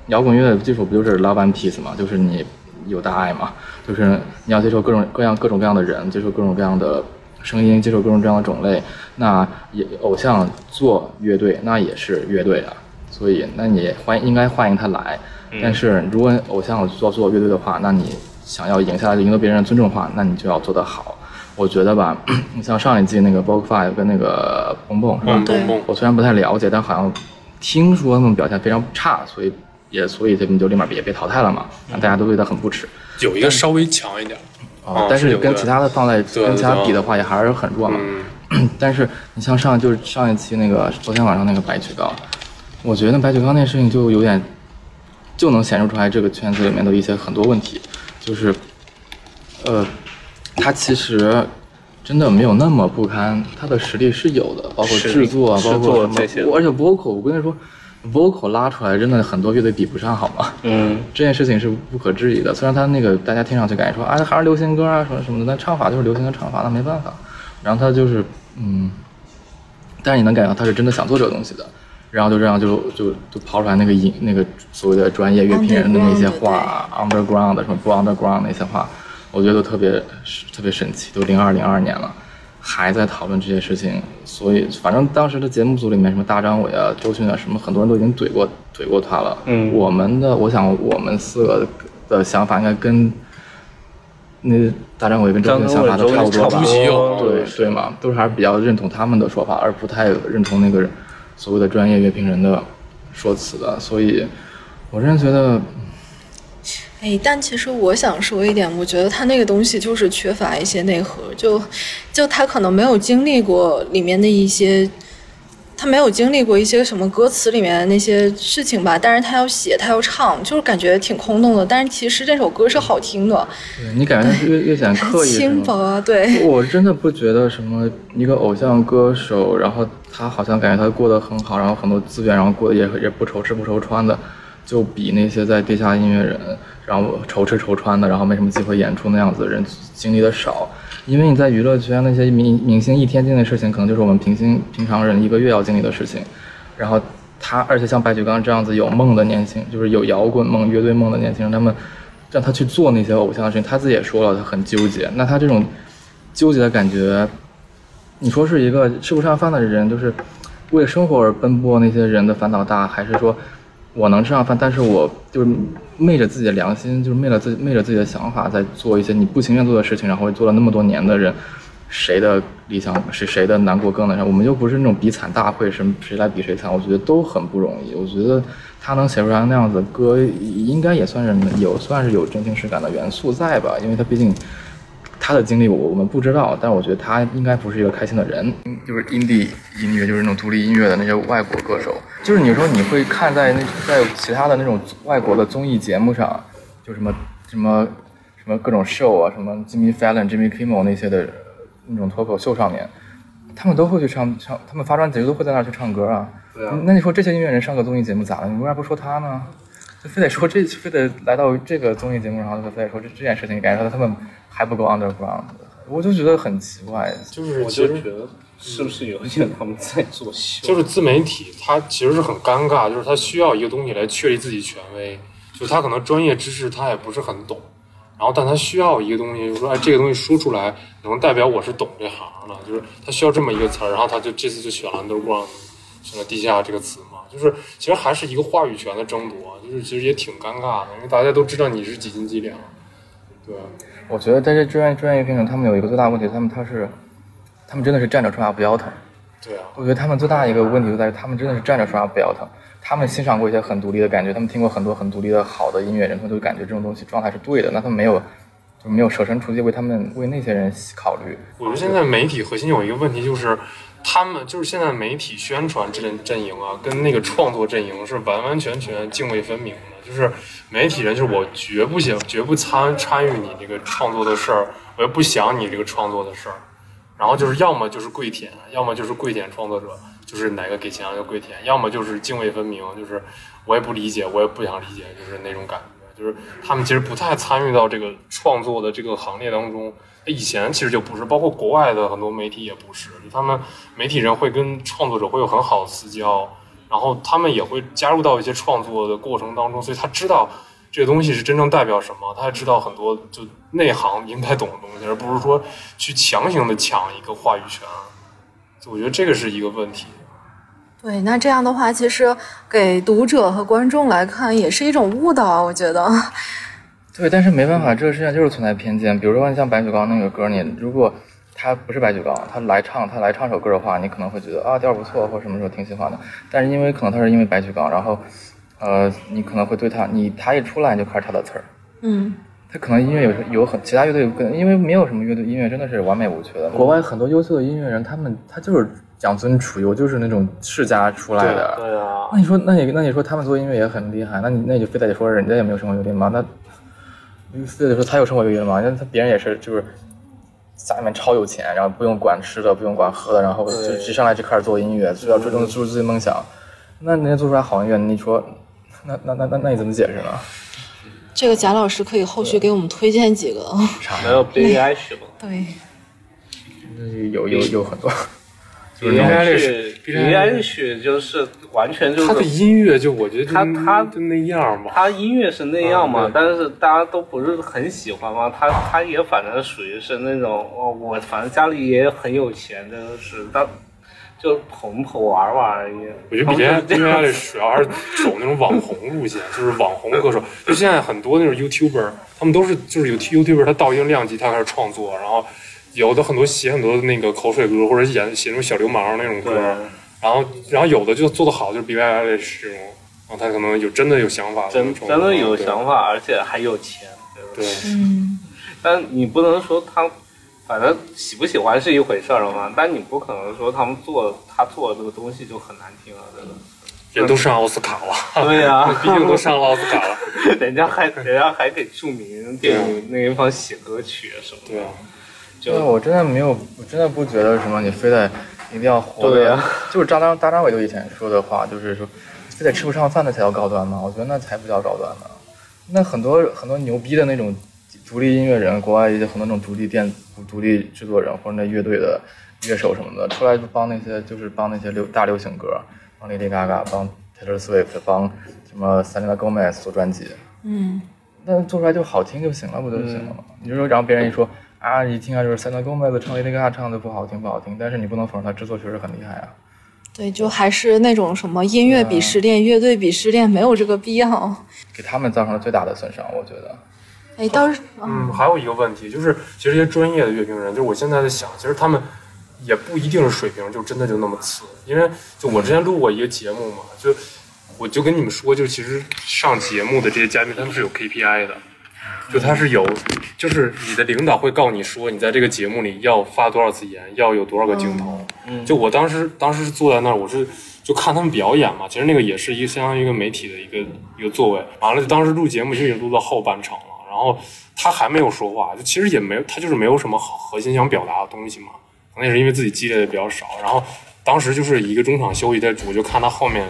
[SPEAKER 2] 摇滚乐的基础不就是 love and peace 嘛？就是你有大爱嘛，就是你要接受各种各样各种各样的人，接受各种各样的声音，接受各种各样的种类。那也偶像做乐队，那也是乐队啊，所以那你欢应该欢迎他来。但是如果偶像做做乐队的话，那你想要赢下来赢得别人的尊重的话，那你就要做得好。我觉得吧，你 像上一季那个 Vogue Five 跟那个蹦蹦是吧？
[SPEAKER 4] 对
[SPEAKER 1] 蹦蹦蹦，
[SPEAKER 2] 我虽然不太了解，但好像听说他们表现非常差，所以也所以他们就立马也被淘汰了嘛，那大家都对他很不耻。
[SPEAKER 1] 有一个稍微强一点。
[SPEAKER 2] 啊，但是跟其他的放在跟其他比的话，也还是很弱嘛。
[SPEAKER 1] 嗯，
[SPEAKER 2] 但是你像上就是上一期那个昨天晚上那个白举纲，我觉得白举纲那事情就有点就能显示出来这个圈子里面的一些很多问题，就是呃，他其实真的没有那么不堪，他的实力是有的，包括制作啊，包括什么而且 vocal，我跟你说，vocal 拉出来真的很多乐队比不上，好吗？
[SPEAKER 3] 嗯，
[SPEAKER 2] 这件事情是不可质疑的。虽然他那个大家听上去感觉说啊还是流行歌啊什么什么的，但唱法就是流行的唱法，那没办法。然后他就是嗯，但是你能感觉到他是真的想做这个东西的。然后就这样就就就抛出来那个音那个所谓的专业乐评人的那些话，underground 的什么不 underground 那些话，我觉得都特别特别神奇。都零二零二年了，还在讨论这些事情，所以反正当时的节目组里面什么大张伟啊、周迅啊什么，很多人都已经怼过怼过他了。
[SPEAKER 3] 嗯
[SPEAKER 2] 我们的我想我们四个的想法应该跟那大张伟跟周迅的想法都差不多吧？
[SPEAKER 1] 差不多
[SPEAKER 2] 对对嘛，都是还是比较认同他们的说法，而不太认同那个所谓的专业乐评人的说辞的。所以，我真的觉得，
[SPEAKER 4] 哎，但其实我想说一点，我觉得他那个东西就是缺乏一些内核，就就他可能没有经历过里面的一些，他没有经历过一些什么歌词里面的那些事情吧，但是他要写，他要唱，就是感觉挺空洞的。但是其实这首歌是好听的，
[SPEAKER 2] 你感觉他是越越显刻意？
[SPEAKER 4] 轻薄，啊对，
[SPEAKER 2] 我真的不觉得什么一个偶像歌手，然后他好像感觉他过得很好，然后很多资源，然后过得也也不愁吃不愁穿的，就比那些在地下音乐人，然后愁吃愁穿的，然后没什么机会演出那样子的人经历的少。因为你在娱乐圈那些明明星一天经历的事情，可能就是我们平心平常人一个月要经历的事情。然后他，而且像白举纲这样子有梦的年轻，就是有摇滚梦、乐队梦的年轻人，他们让他去做那些偶像的事情，他自己也说了，他很纠结。那他这种纠结的感觉，你说是一个吃不上饭的人，就是为生活而奔波那些人的烦恼大，还是说我能吃上饭，但是我就是昧着自己的良心，就是昧了自己昧着自己的想法，在做一些你不情愿做的事情，然后做了那么多年的人，谁的理想是谁的难过更难受？我们又不是那种比惨大会，什谁来比谁惨，我觉得都很不容易。我觉得他能写出来那样子歌，应该也算是有算是有真情实感的元素在吧，因为他毕竟。他的经历我我们不知道，但我觉得他应该不是一个开心的人。就是 indie 音乐，就是那种独立音乐的那些外国歌手，就是你说你会看在那在其他的那种外国的综艺节目上，就什么什么什么各种 show 啊，什么 Jimmy Fallon、Jimmy Kimmel 那些的那种脱口秀上面，他们都会去唱唱，他们发专辑都会在那儿去唱歌啊。
[SPEAKER 3] 对啊
[SPEAKER 2] 那你说这些音乐人上个综艺节目咋了？你为啥不说他呢？就非得说这，非得来到这个综艺节目上，就非得说这这件事情，感觉他们还不够 underground，我就觉得很奇怪。
[SPEAKER 1] 就是
[SPEAKER 3] 我
[SPEAKER 1] 其实
[SPEAKER 3] 就觉得是不是有一点他们在作秀？
[SPEAKER 1] 就是自媒体，它其实是很尴尬，就是它需要一个东西来确立自己权威，就是他可能专业知识他也不是很懂，然后但他需要一个东西，就是说哎这个东西说出来能代表我是懂这行的，就是他需要这么一个词儿，然后他就这次就选了 underground，选了地下这个词嘛，就是其实还是一个话语权的争夺，就是其实也挺尴尬的，因为大家都知道你是几斤几两，对。
[SPEAKER 2] 我觉得在这专业专业片上，他们有一个最大问题，他们他是，他们真的是站着说话不腰疼。
[SPEAKER 1] 对啊，
[SPEAKER 2] 我觉得他们最大一个问题就在于，他们真的是站着说话不腰疼。他们欣赏过一些很独立的感觉，他们听过很多很独立的好的音乐人，他们都感觉这种东西状态是对的。那他们没有，就没有设身处地为他们为那些人考虑。
[SPEAKER 1] 我觉得现在媒体核心有一个问题就是，他们就是现在媒体宣传阵阵营啊，跟那个创作阵营是完完全全泾渭分明的。就是媒体人，就是我绝不想、绝不参参与你这个创作的事儿，我也不想你这个创作的事儿。然后就是要么就是跪舔，要么就是跪舔创作者，就是哪个给钱就跪舔；要么就是泾渭分明，就是我也不理解，我也不想理解，就是那种感觉。就是他们其实不太参与到这个创作的这个行列当中。以前其实就不是，包括国外的很多媒体也不是，他们媒体人会跟创作者会有很好的私交。然后他们也会加入到一些创作的过程当中，所以他知道这个东西是真正代表什么，他也知道很多就内行应该懂的东西，而不是说去强行的抢一个话语权。我觉得这个是一个问题。
[SPEAKER 4] 对，那这样的话，其实给读者和观众来看也是一种误导，我觉得。
[SPEAKER 2] 对，但是没办法，这个世界上就是存在偏见。比如说，你像白举纲那个歌，你如果。他不是白举纲，他来唱，他来唱首歌的话，你可能会觉得啊调不错，或什么时候挺喜欢的。但是因为可能他是因为白举纲，然后，呃，你可能会对他，你他一出来你就开始抄他词儿。
[SPEAKER 4] 嗯。
[SPEAKER 2] 他可能音乐有有很其他乐队跟，因为没有什么乐队音乐真的是完美无缺的。国外很多优秀的音乐人，他们他就是养尊处优，就是那种世家出来的。
[SPEAKER 3] 对啊。
[SPEAKER 2] 那你说，那你那你说他们做音乐也很厉害，那你那你就非得说人家也没有生活优越吗？那非得说他有生活优越吗？那他别人也是就是。家里面超有钱，然后不用管吃的，不用管喝的，然后就直上来就开始做音乐，就要追逐追逐自己梦想。那人家做出来好音乐，你说，那那那那那你怎么解释呢？
[SPEAKER 4] 这个贾老师可以后续给我们推荐几个。
[SPEAKER 3] 还有 B I 是吗？
[SPEAKER 4] 对。
[SPEAKER 2] 有有有很多。
[SPEAKER 3] B I 是 B I 是就是完全就是
[SPEAKER 1] 他的音乐就我觉得
[SPEAKER 3] 他他
[SPEAKER 1] 就那样嘛，
[SPEAKER 3] 他音乐是那样嘛，但是大家都不是很喜欢嘛，他他也反正属于是那种哦，我反正家里也很有钱，真的是他就捧捧玩玩而已。
[SPEAKER 1] 我觉得 B I B I 主要还是走那种网红路线，就是网红歌手，就现在很多那种 YouTuber，他们都是就是有 YouTuber，他到一定量级他开始创作，然后。有的很多写很多那个口水歌，或者演写那种小流氓那种歌，然后然后有的就做的好，就是 B Y I 这种，然后他可能有真的有想法，
[SPEAKER 3] 真真的有想法，而且还有钱，
[SPEAKER 1] 对，
[SPEAKER 4] 嗯。
[SPEAKER 3] 但你不能说他，反正喜不喜欢是一回事儿了嘛，但你不可能说他们做他做的这个东西就很难听了，真的。
[SPEAKER 1] 人都上奥斯卡了，
[SPEAKER 3] 对呀，
[SPEAKER 1] 毕竟都上了奥斯卡了，
[SPEAKER 3] 人家还人家还给著名电影那一方写歌曲什么的。
[SPEAKER 1] 对啊。
[SPEAKER 2] 就我真的没有，我真的不觉得什么，你非得一定要活
[SPEAKER 3] 对呀，
[SPEAKER 2] 就是张张大张伟就以前说的话，就是说，非得吃不上饭的才叫高端嘛？我觉得那才不叫高端呢。那很多很多牛逼的那种独立音乐人，国外一些很多那种独立电独立制作人或者那乐队的乐手什么的，出来就帮那些就是帮那些流大流行歌，帮 Lady Gaga，帮 Taylor Swift，帮什么 Selena Gomez 做专辑。
[SPEAKER 4] 嗯，
[SPEAKER 2] 那做出来就好听就行了，不就行了吗？你就说，然后别人一说。啊，一听啊，就是三 o 公妹子唱 Lady Gaga 唱的不好听，不好听。但是你不能否认他制作确实很厉害啊。
[SPEAKER 4] 对，就还是那种什么音乐鄙视链、乐队鄙视链，没有这个必要。
[SPEAKER 2] 给他们造成了最大的损伤，我觉得。
[SPEAKER 4] 哎，倒是，
[SPEAKER 1] 嗯，还有一个问题就是，其实一些专业的乐评人，就是我现在在想，其实他们也不一定是水平就真的就那么次。因为就我之前录过一个节目嘛，就我就跟你们说，就其实上节目的这些嘉宾，他们是有 KPI 的。就他是有，就是你的领导会告你说，你在这个节目里要发多少次言，要有多少个镜头。
[SPEAKER 3] 嗯，
[SPEAKER 1] 就我当时当时是坐在那儿，我是就看他们表演嘛。其实那个也是一个相当于一个媒体的一个一个座位。完了，就当时录节目就已经录到后半场了，然后他还没有说话，就其实也没有，他就是没有什么核心想表达的东西嘛。可能也是因为自己积累的比较少。然后当时就是一个中场休息在我，就看他后面，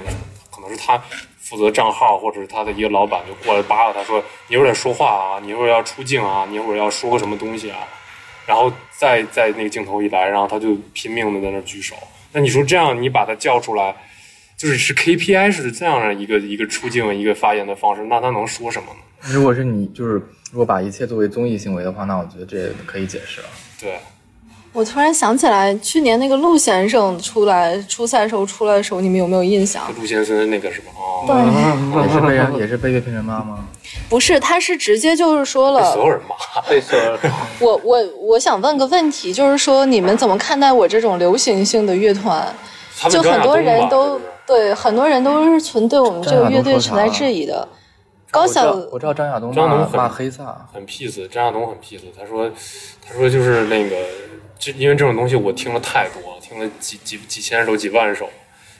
[SPEAKER 1] 可能是他。负责账号或者是他的一个老板就过来扒拉他说：“你一会儿说话啊，你一会儿要出镜啊，你一会儿要说个什么东西啊。”然后再在那个镜头一来，然后他就拼命的在那举手。那你说这样你把他叫出来，就是是 KPI 是这样的一个一个出镜一个发言的方式，那他能说什么呢？
[SPEAKER 2] 如果是你，就是如果把一切作为综艺行为的话，那我觉得这也可以解释了。
[SPEAKER 1] 对，
[SPEAKER 4] 我突然想起来，去年那个陆先生出来初赛时候出来的时候，你们有没有印象？
[SPEAKER 1] 陆先生那个是吧？哦，
[SPEAKER 4] 对，
[SPEAKER 2] 也是被人也是被乐评人骂吗？
[SPEAKER 4] 不是，他是直接就是说
[SPEAKER 1] 了所有，人骂。
[SPEAKER 3] 被说
[SPEAKER 4] 我我我想问个问题，就是说你们怎么看待我这种流行性的乐团？就很多人都对很多人都是存对我们这个乐队存在质疑的。高晓
[SPEAKER 2] 我知道张亚东骂
[SPEAKER 1] 张亚东很
[SPEAKER 2] 骂黑撒，
[SPEAKER 1] 很 peace，张亚东很 peace。他说，他说就是那个，就因为这种东西我听了太多，听了几几几千首、几万首，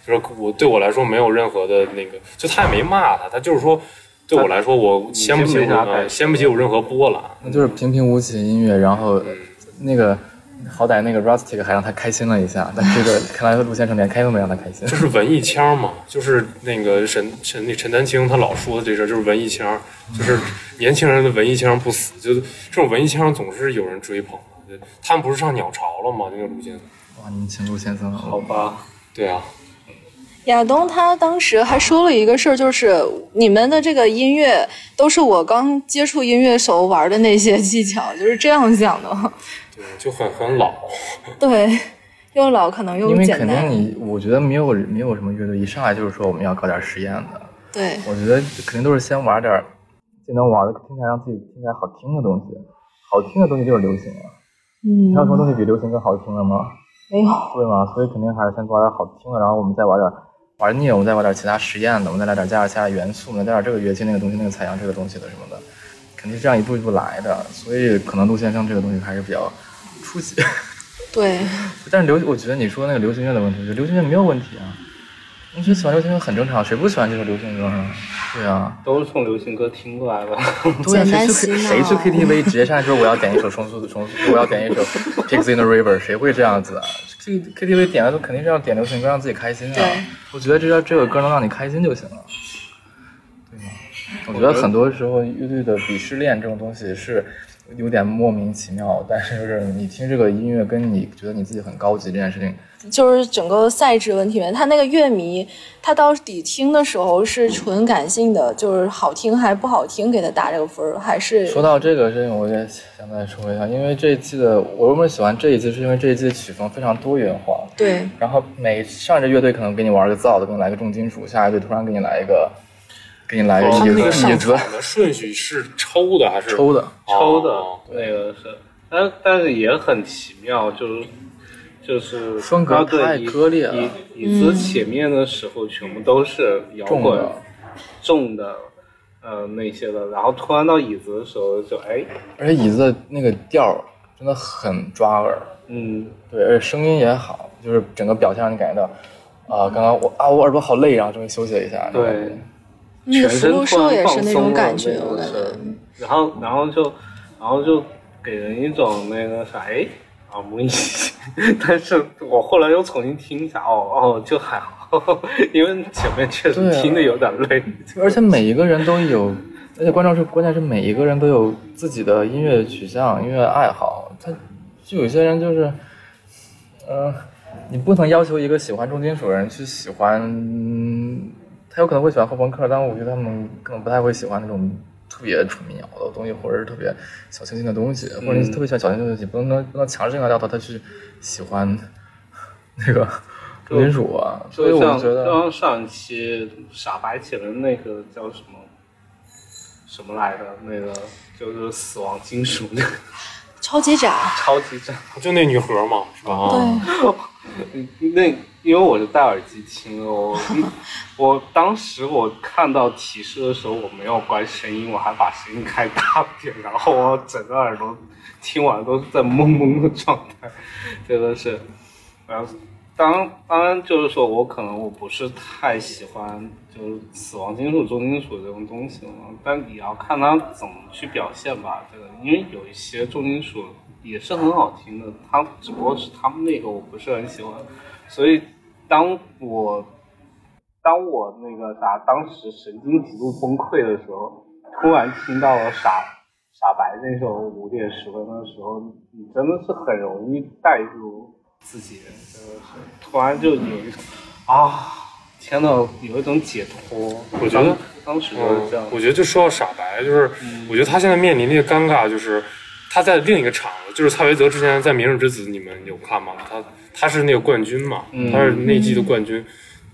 [SPEAKER 1] 就是我对我来说没有任何的那个，就他也没骂他，他就是说，对我来说我掀不起我掀不起有任何波澜。
[SPEAKER 2] 那就是平平无奇的音乐，然后那个好歹那个 Rustic 还让他开心了一下，但这个看来陆先生连开都没让他开心。
[SPEAKER 1] 就是文艺腔嘛，就是那个沈沈那陈丹青他老说的这事儿，就是文艺腔，就是年轻人的文艺腔不死，就是这种文艺腔总是有人追捧的。他们不是上鸟巢了吗？那个陆先生。
[SPEAKER 2] 哇，你们请陆先生
[SPEAKER 3] 好吧，
[SPEAKER 1] 对啊，
[SPEAKER 4] 亚东他当时还说了一个事儿，就是你们的这个音乐都是我刚接触音乐时候玩的那些技巧，就是这样讲的。
[SPEAKER 1] 对，就很很老。
[SPEAKER 4] 对，又老可能又
[SPEAKER 2] 因为肯定。你，我觉得没有没有什么乐队一上来就是说我们要搞点实验的，
[SPEAKER 4] 对，
[SPEAKER 2] 我觉得肯定都是先玩点儿既能玩的听起来让自己听起来好听的东西，好听的东西就是流行啊。
[SPEAKER 4] 嗯
[SPEAKER 2] 还有什么东西比流行更好听的吗？
[SPEAKER 4] 没有。
[SPEAKER 2] 对吗？所以肯定还是先玩点好听的，然后我们再玩点玩腻了，我们再玩点其他实验的，我们再来点加点其他元素，我们再加点这个乐器、那个东西、那个采样这个东西的什么的，肯定是这样一步一步来的。所以可能陆先生这个东西还是比较初级。
[SPEAKER 4] 对，
[SPEAKER 2] 但是流，我觉得你说那个流行乐的问题，我觉得流行乐没有问题啊。你觉得喜欢流行歌很正常，谁不喜欢这首流行歌呢？对啊，
[SPEAKER 3] 都是从流行歌听过来的。
[SPEAKER 2] 对啊，谁去谁去 KTV 直接上来说我要点一首重塑的重塑，我要点一首 Pigs in the River，谁会这样子啊？这 KTV 点的都肯定是要点流行歌让自己开心啊。我觉得只要这个歌能让你开心就行了，对吗？我觉得很多时候乐队的鄙视链这种东西是有点莫名其妙，但是就是你听这个音乐跟你觉得你自己很高级这件事情，
[SPEAKER 4] 就是整个赛制问题嘛。他那个乐迷，他到底听的时候是纯感性的，就是好听还不好听给他打这个分儿，还是
[SPEAKER 2] 说到这个事情，我也想再说一下，因为这一季的我为什么喜欢这一季，是因为这一季的曲风非常多元化。
[SPEAKER 4] 对
[SPEAKER 2] 然后每上一支乐队可能给你玩个燥的，给你来个重金属，下一队突然给你来一个，给你来一个椅子
[SPEAKER 1] 们那个的顺序是抽的还是？
[SPEAKER 2] 抽的，
[SPEAKER 3] 抽的。
[SPEAKER 1] 哦。
[SPEAKER 3] 那个是，但但是也很奇妙，就是就是
[SPEAKER 2] 风格太
[SPEAKER 3] 椅
[SPEAKER 2] 割裂了
[SPEAKER 3] 椅椅子前面的时候全部都是摇滚
[SPEAKER 2] 重的
[SPEAKER 3] 重的呃那些的，然后突然到椅子的时候就哎。
[SPEAKER 2] 而且椅子的那个调儿真的很抓耳，
[SPEAKER 3] 嗯。
[SPEAKER 2] 对，而且声音也好，就是整个表现让你感觉到，啊、刚刚我啊我耳朵好累，然后终于休息了一下。
[SPEAKER 3] 对，
[SPEAKER 4] 那个
[SPEAKER 3] 全身放
[SPEAKER 4] 寿也是那种
[SPEAKER 3] 松了
[SPEAKER 4] 感觉，
[SPEAKER 3] 那
[SPEAKER 4] 我感觉。
[SPEAKER 3] 个是，然后然后就然后就给人一种那个啥哎耳目一新，但是我后来又重新听一下，哦哦就还好，因为前面确实听的有点累。
[SPEAKER 2] 而且每一个人都有，而且关键是关键是每一个人都有自己的音乐取向、音乐爱好。他就有些人就是，呃，你不能要求一个喜欢重金属的人去喜欢，他有可能会喜欢后朋克，但我觉得他们可能不太会喜欢那种特别纯民谣的东西，或者是特别小清新的东西，或者你特别喜欢小清新的东西，不能不能强制性的要求他去喜欢那个重金属啊。所以我觉得。
[SPEAKER 3] 就像上一期傻白甜的那个叫什么什么来着？那个就是死亡金属那个
[SPEAKER 4] 超级窄，
[SPEAKER 3] 超级战。
[SPEAKER 1] 就那女盒嘛，是吧？啊，
[SPEAKER 4] 对，
[SPEAKER 3] 那因为我是戴耳机听的，我 我当时我看到提示的时候，我没有关声音，我还把声音开大点，然后我整个耳朵听完都是在懵懵的状态，真的是，然后当当然就是说我可能我不是太喜欢就是死亡金属、重金属这种东西嘛，但也要看他怎么去表现吧。这个因为有一些重金属也是很好听的，它只不过是他们那个我不是很喜欢，所以当我当我那个啥，当时神经极度崩溃的时候，突然听到了傻傻白那首五点十分的时候，你真的是很容易带入自己，真的是突然就有一种啊，天呐有一种解脱。
[SPEAKER 1] 我觉得
[SPEAKER 3] 当当时就是这样
[SPEAKER 1] 嗯，。我觉得就说到傻白，就是我觉得他现在面临那个尴尬，就是他在另一个场子，就是蔡维泽之前在《明日之子》，你们有看吗？他他是那个冠军嘛，他是那季的冠军。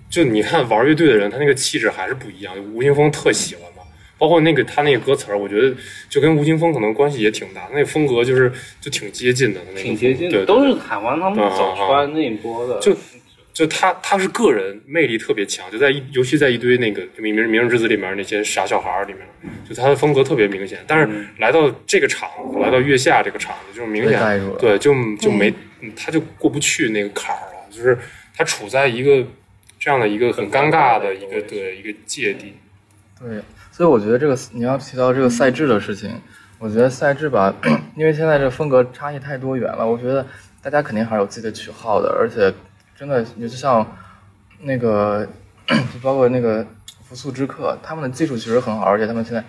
[SPEAKER 1] 就你看玩乐队的人，他那个气质还是不一样。吴青峰特喜欢嘛，包括那个他那个歌词儿，我觉得就跟吴青峰可能关系也挺大。那个风格就是就挺接近的，那个
[SPEAKER 3] 挺接近的，
[SPEAKER 1] 对对
[SPEAKER 3] 都是台湾他们
[SPEAKER 1] 嗯
[SPEAKER 3] 走出来那一波的。
[SPEAKER 1] 就就他他是个人魅力特别强，就在一尤其在一堆那个《明明明日之子》里面那些傻小孩儿里面，就他的风格特别明显。但是来到这个场子，来到月下这个场子，就是明
[SPEAKER 2] 被带入了
[SPEAKER 1] 显对，就就没他就过不去那个坎儿了，就是他处在一个这样的一个很尴尬的一个对一个界地。
[SPEAKER 2] 对，所以我觉得这个你要提到这个赛制的事情，我觉得赛制吧，因为现在这个风格差异太多元了，我觉得大家肯定还是有自己的取号的，而且真的就像那个，就 包括那个复速之客，他们的技术其实很好，而且他们现在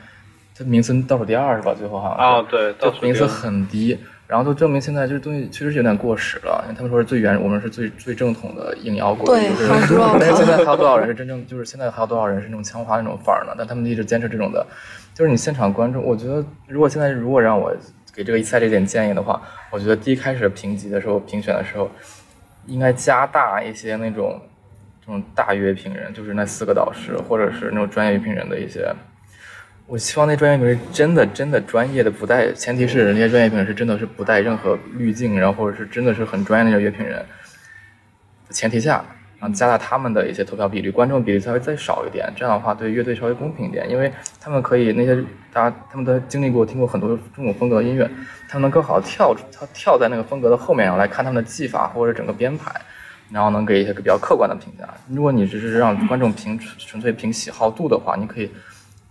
[SPEAKER 2] 他名次倒数第二是吧？最后好像啊
[SPEAKER 3] 哦，对，
[SPEAKER 2] 就名次很低，然后就证明现在这东西确实有点过时了。因为他们说是最原，我们是最最正统的硬摇滚，
[SPEAKER 4] 对
[SPEAKER 2] 就是
[SPEAKER 4] hard rock
[SPEAKER 2] 但是现在还有多少人是真正就是现在还有多少人是那种枪花那种范儿呢？但他们一直坚持这种的，就是你现场观众，我觉得如果现在如果让我给这个赛这点建议的话，我觉得第一开始评级的时候评选的时候，应该加大一些那种这种大乐评人，就是那四个导师或者是那种专业乐评人的一些。我希望那专业评人真的真的专业的，不带前提是人家专业评人是真的是不带任何滤镜，然后或者是真的是很专业的那种乐评人前提下，然后加大他们的一些投票比率，观众比例稍微再少一点，这样的话对乐队稍微公平一点，因为他们可以那些大家他们都经历过听过很多这种风格的音乐，他们能更好的跳出跳跳在那个风格的后面，然后来看他们的技法或者整个编排。然后能给一些比较客观的评价。如果你只是让观众凭纯粹凭喜好度的话，你可以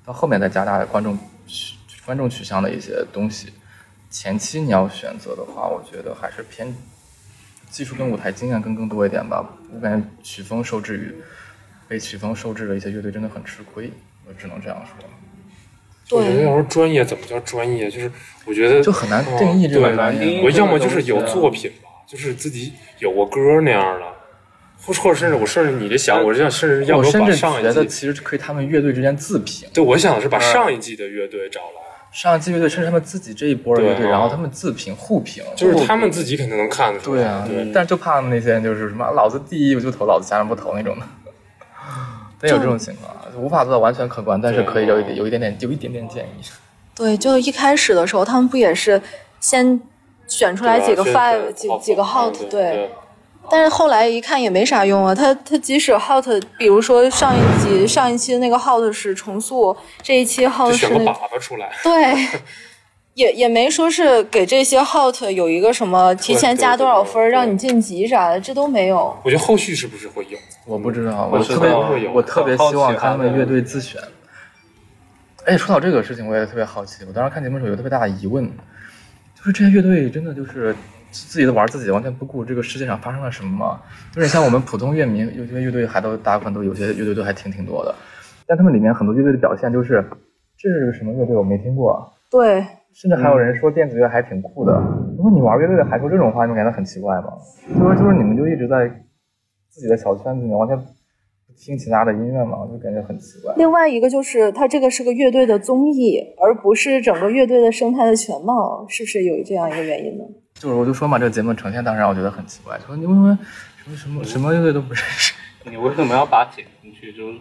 [SPEAKER 2] 到后面再加大观众取观众取向的一些东西。前期你要选择的话，我觉得还是偏技术跟舞台经验更更多一点吧。我感觉曲风受制于被曲风受制的一些乐队真的很吃亏，我只能这样说。
[SPEAKER 1] 我觉得要
[SPEAKER 4] 对，
[SPEAKER 1] 说专业怎么叫专业，就是我觉得
[SPEAKER 2] 就很难定义这个
[SPEAKER 1] 对
[SPEAKER 2] 专业。
[SPEAKER 1] 我要么就是有作品吧，就是自己有过歌那样的，或或者甚至我甚至你这想，我是想甚至要不要
[SPEAKER 2] 我甚至
[SPEAKER 1] 把上一
[SPEAKER 2] 觉得
[SPEAKER 1] 季，
[SPEAKER 2] 其实可以他们乐队之间自评。
[SPEAKER 1] 对我想的是把上一季的乐队找来，
[SPEAKER 2] 上一季乐队甚至他们自己这一波的乐队，
[SPEAKER 1] 对啊
[SPEAKER 2] 然后他们自评互评，
[SPEAKER 1] 就是他们自己肯定能看得出来。
[SPEAKER 2] 对啊，
[SPEAKER 1] 对，
[SPEAKER 2] 但是就怕那些人就是什么老子第一我就投，老子家人不投那种的，得有这种情况，啊无法做到完全客观，但是可以有一点有一点点有一点点建议。
[SPEAKER 4] 对，就一开始的时候，他们不也是先选出来几个 five
[SPEAKER 1] 对
[SPEAKER 4] 几几个 hot
[SPEAKER 1] 对
[SPEAKER 4] 对，但是后来一看也没啥用啊。他他即使 hot，比如说上一集上一期那个 hot 是重塑，这一期 hot
[SPEAKER 1] 是选个粑粑出来。
[SPEAKER 4] 对，也也没说是给这些 hot 有一个什么提前加多少分让你晋级啥的，这都没有。
[SPEAKER 1] 我觉得后续是不是会有？
[SPEAKER 2] 我不知道，我特别
[SPEAKER 3] 道
[SPEAKER 1] 会有
[SPEAKER 2] 我特别希望看他们乐队自选。哎，说到这个事情，我也特别好奇。我当时看节目的时候有特别大的疑问，就是这些乐队真的就是自己的玩自己，完全不顾这个世界上发生了什么吗？有点像我们普通乐迷，有些乐队还都大部分都有些乐队都还挺挺多的，但他们里面很多乐队的表现就是这是个什么乐队我没听过，
[SPEAKER 4] 对，
[SPEAKER 2] 甚至还有人说电子乐还挺酷的。如果你玩乐队的还说这种话，你们感觉很奇怪吗？就是就是你们就一直在自己的小圈子里面，完全不听其他的音乐嘛，就感觉很奇怪。
[SPEAKER 4] 另外一个就是它这个是个乐队的综艺，而不是整个乐队的生态的全貌，是不是有这样一个原因呢？
[SPEAKER 2] 就是我就说嘛，这个节目呈现当时让我觉得很奇怪，说你为什么什么什么什么乐队都不认识？
[SPEAKER 3] 你为什么要把它剪进去？就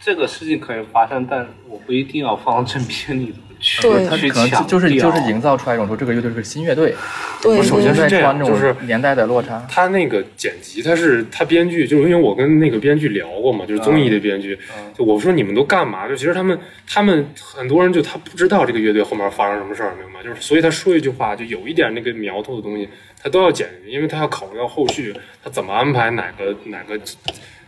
[SPEAKER 3] 这个事情可以发生，但我不一定要放到正片里头
[SPEAKER 4] 对
[SPEAKER 2] 他
[SPEAKER 3] 去
[SPEAKER 2] 可能就就是就是营造出来一种说这个乐队是个新乐队，
[SPEAKER 4] 对
[SPEAKER 2] 我首先
[SPEAKER 1] 是这样就是
[SPEAKER 2] 年代的落差。
[SPEAKER 1] 他那个剪辑，他是他编剧，就是因为我跟那个编剧聊过嘛，就是综艺的编剧，就我说你们都干嘛？就其实他们他们很多人就他不知道这个乐队后面发生什么事儿，明白？就是所以他说一句话，就有一点那个苗头的东西，他都要剪，因为他要考虑到后续他怎么安排哪个哪个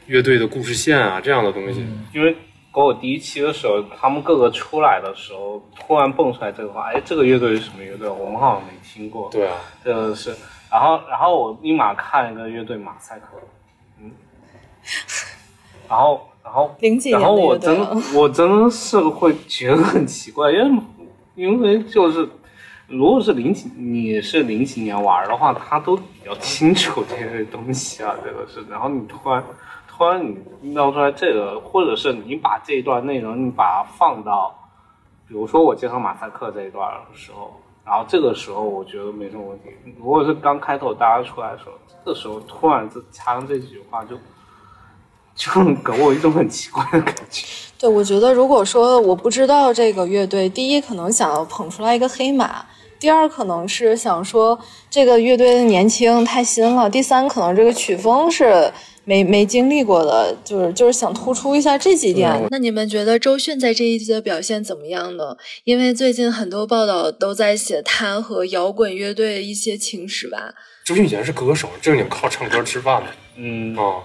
[SPEAKER 1] 乐队的故事线啊这样的东西。
[SPEAKER 3] 因为给我第一期的时候，他们各个出来的时候，突然蹦出来这个话，哎，这个乐队是什么乐队？我们好像没听过。
[SPEAKER 1] 对啊，
[SPEAKER 3] 这个是，然后然后我立马看一个乐队马赛克，嗯，然后然后
[SPEAKER 4] 零几年
[SPEAKER 3] 然后我真我真的是会觉得很奇怪，因为因为就是如果是零几你是零几年玩的话，他都比较清楚这些东西啊，这个是，然后你突然突然你瞄出来这个，或者是你把这一段内容你把它放到，比如说我介绍马赛克这一段的时候，然后这个时候我觉得没什么问题。如果是刚开头大家出来的时候，这个时候突然这加上这几句话就。就给我一种很奇怪的感觉。
[SPEAKER 4] 对，我觉得如果说我不知道这个乐队，第一可能想要捧出来一个黑马，第二可能是想说这个乐队的年轻太新了，第三可能这个曲风是没没经历过的，就是就是想突出一下这几点。那你们觉得周迅在这一季的表现怎么样呢？因为最近很多报道都在写她和摇滚乐队一些情史吧。
[SPEAKER 1] 周迅以前是歌手，正经靠唱歌吃饭的。
[SPEAKER 3] 嗯
[SPEAKER 1] 哦。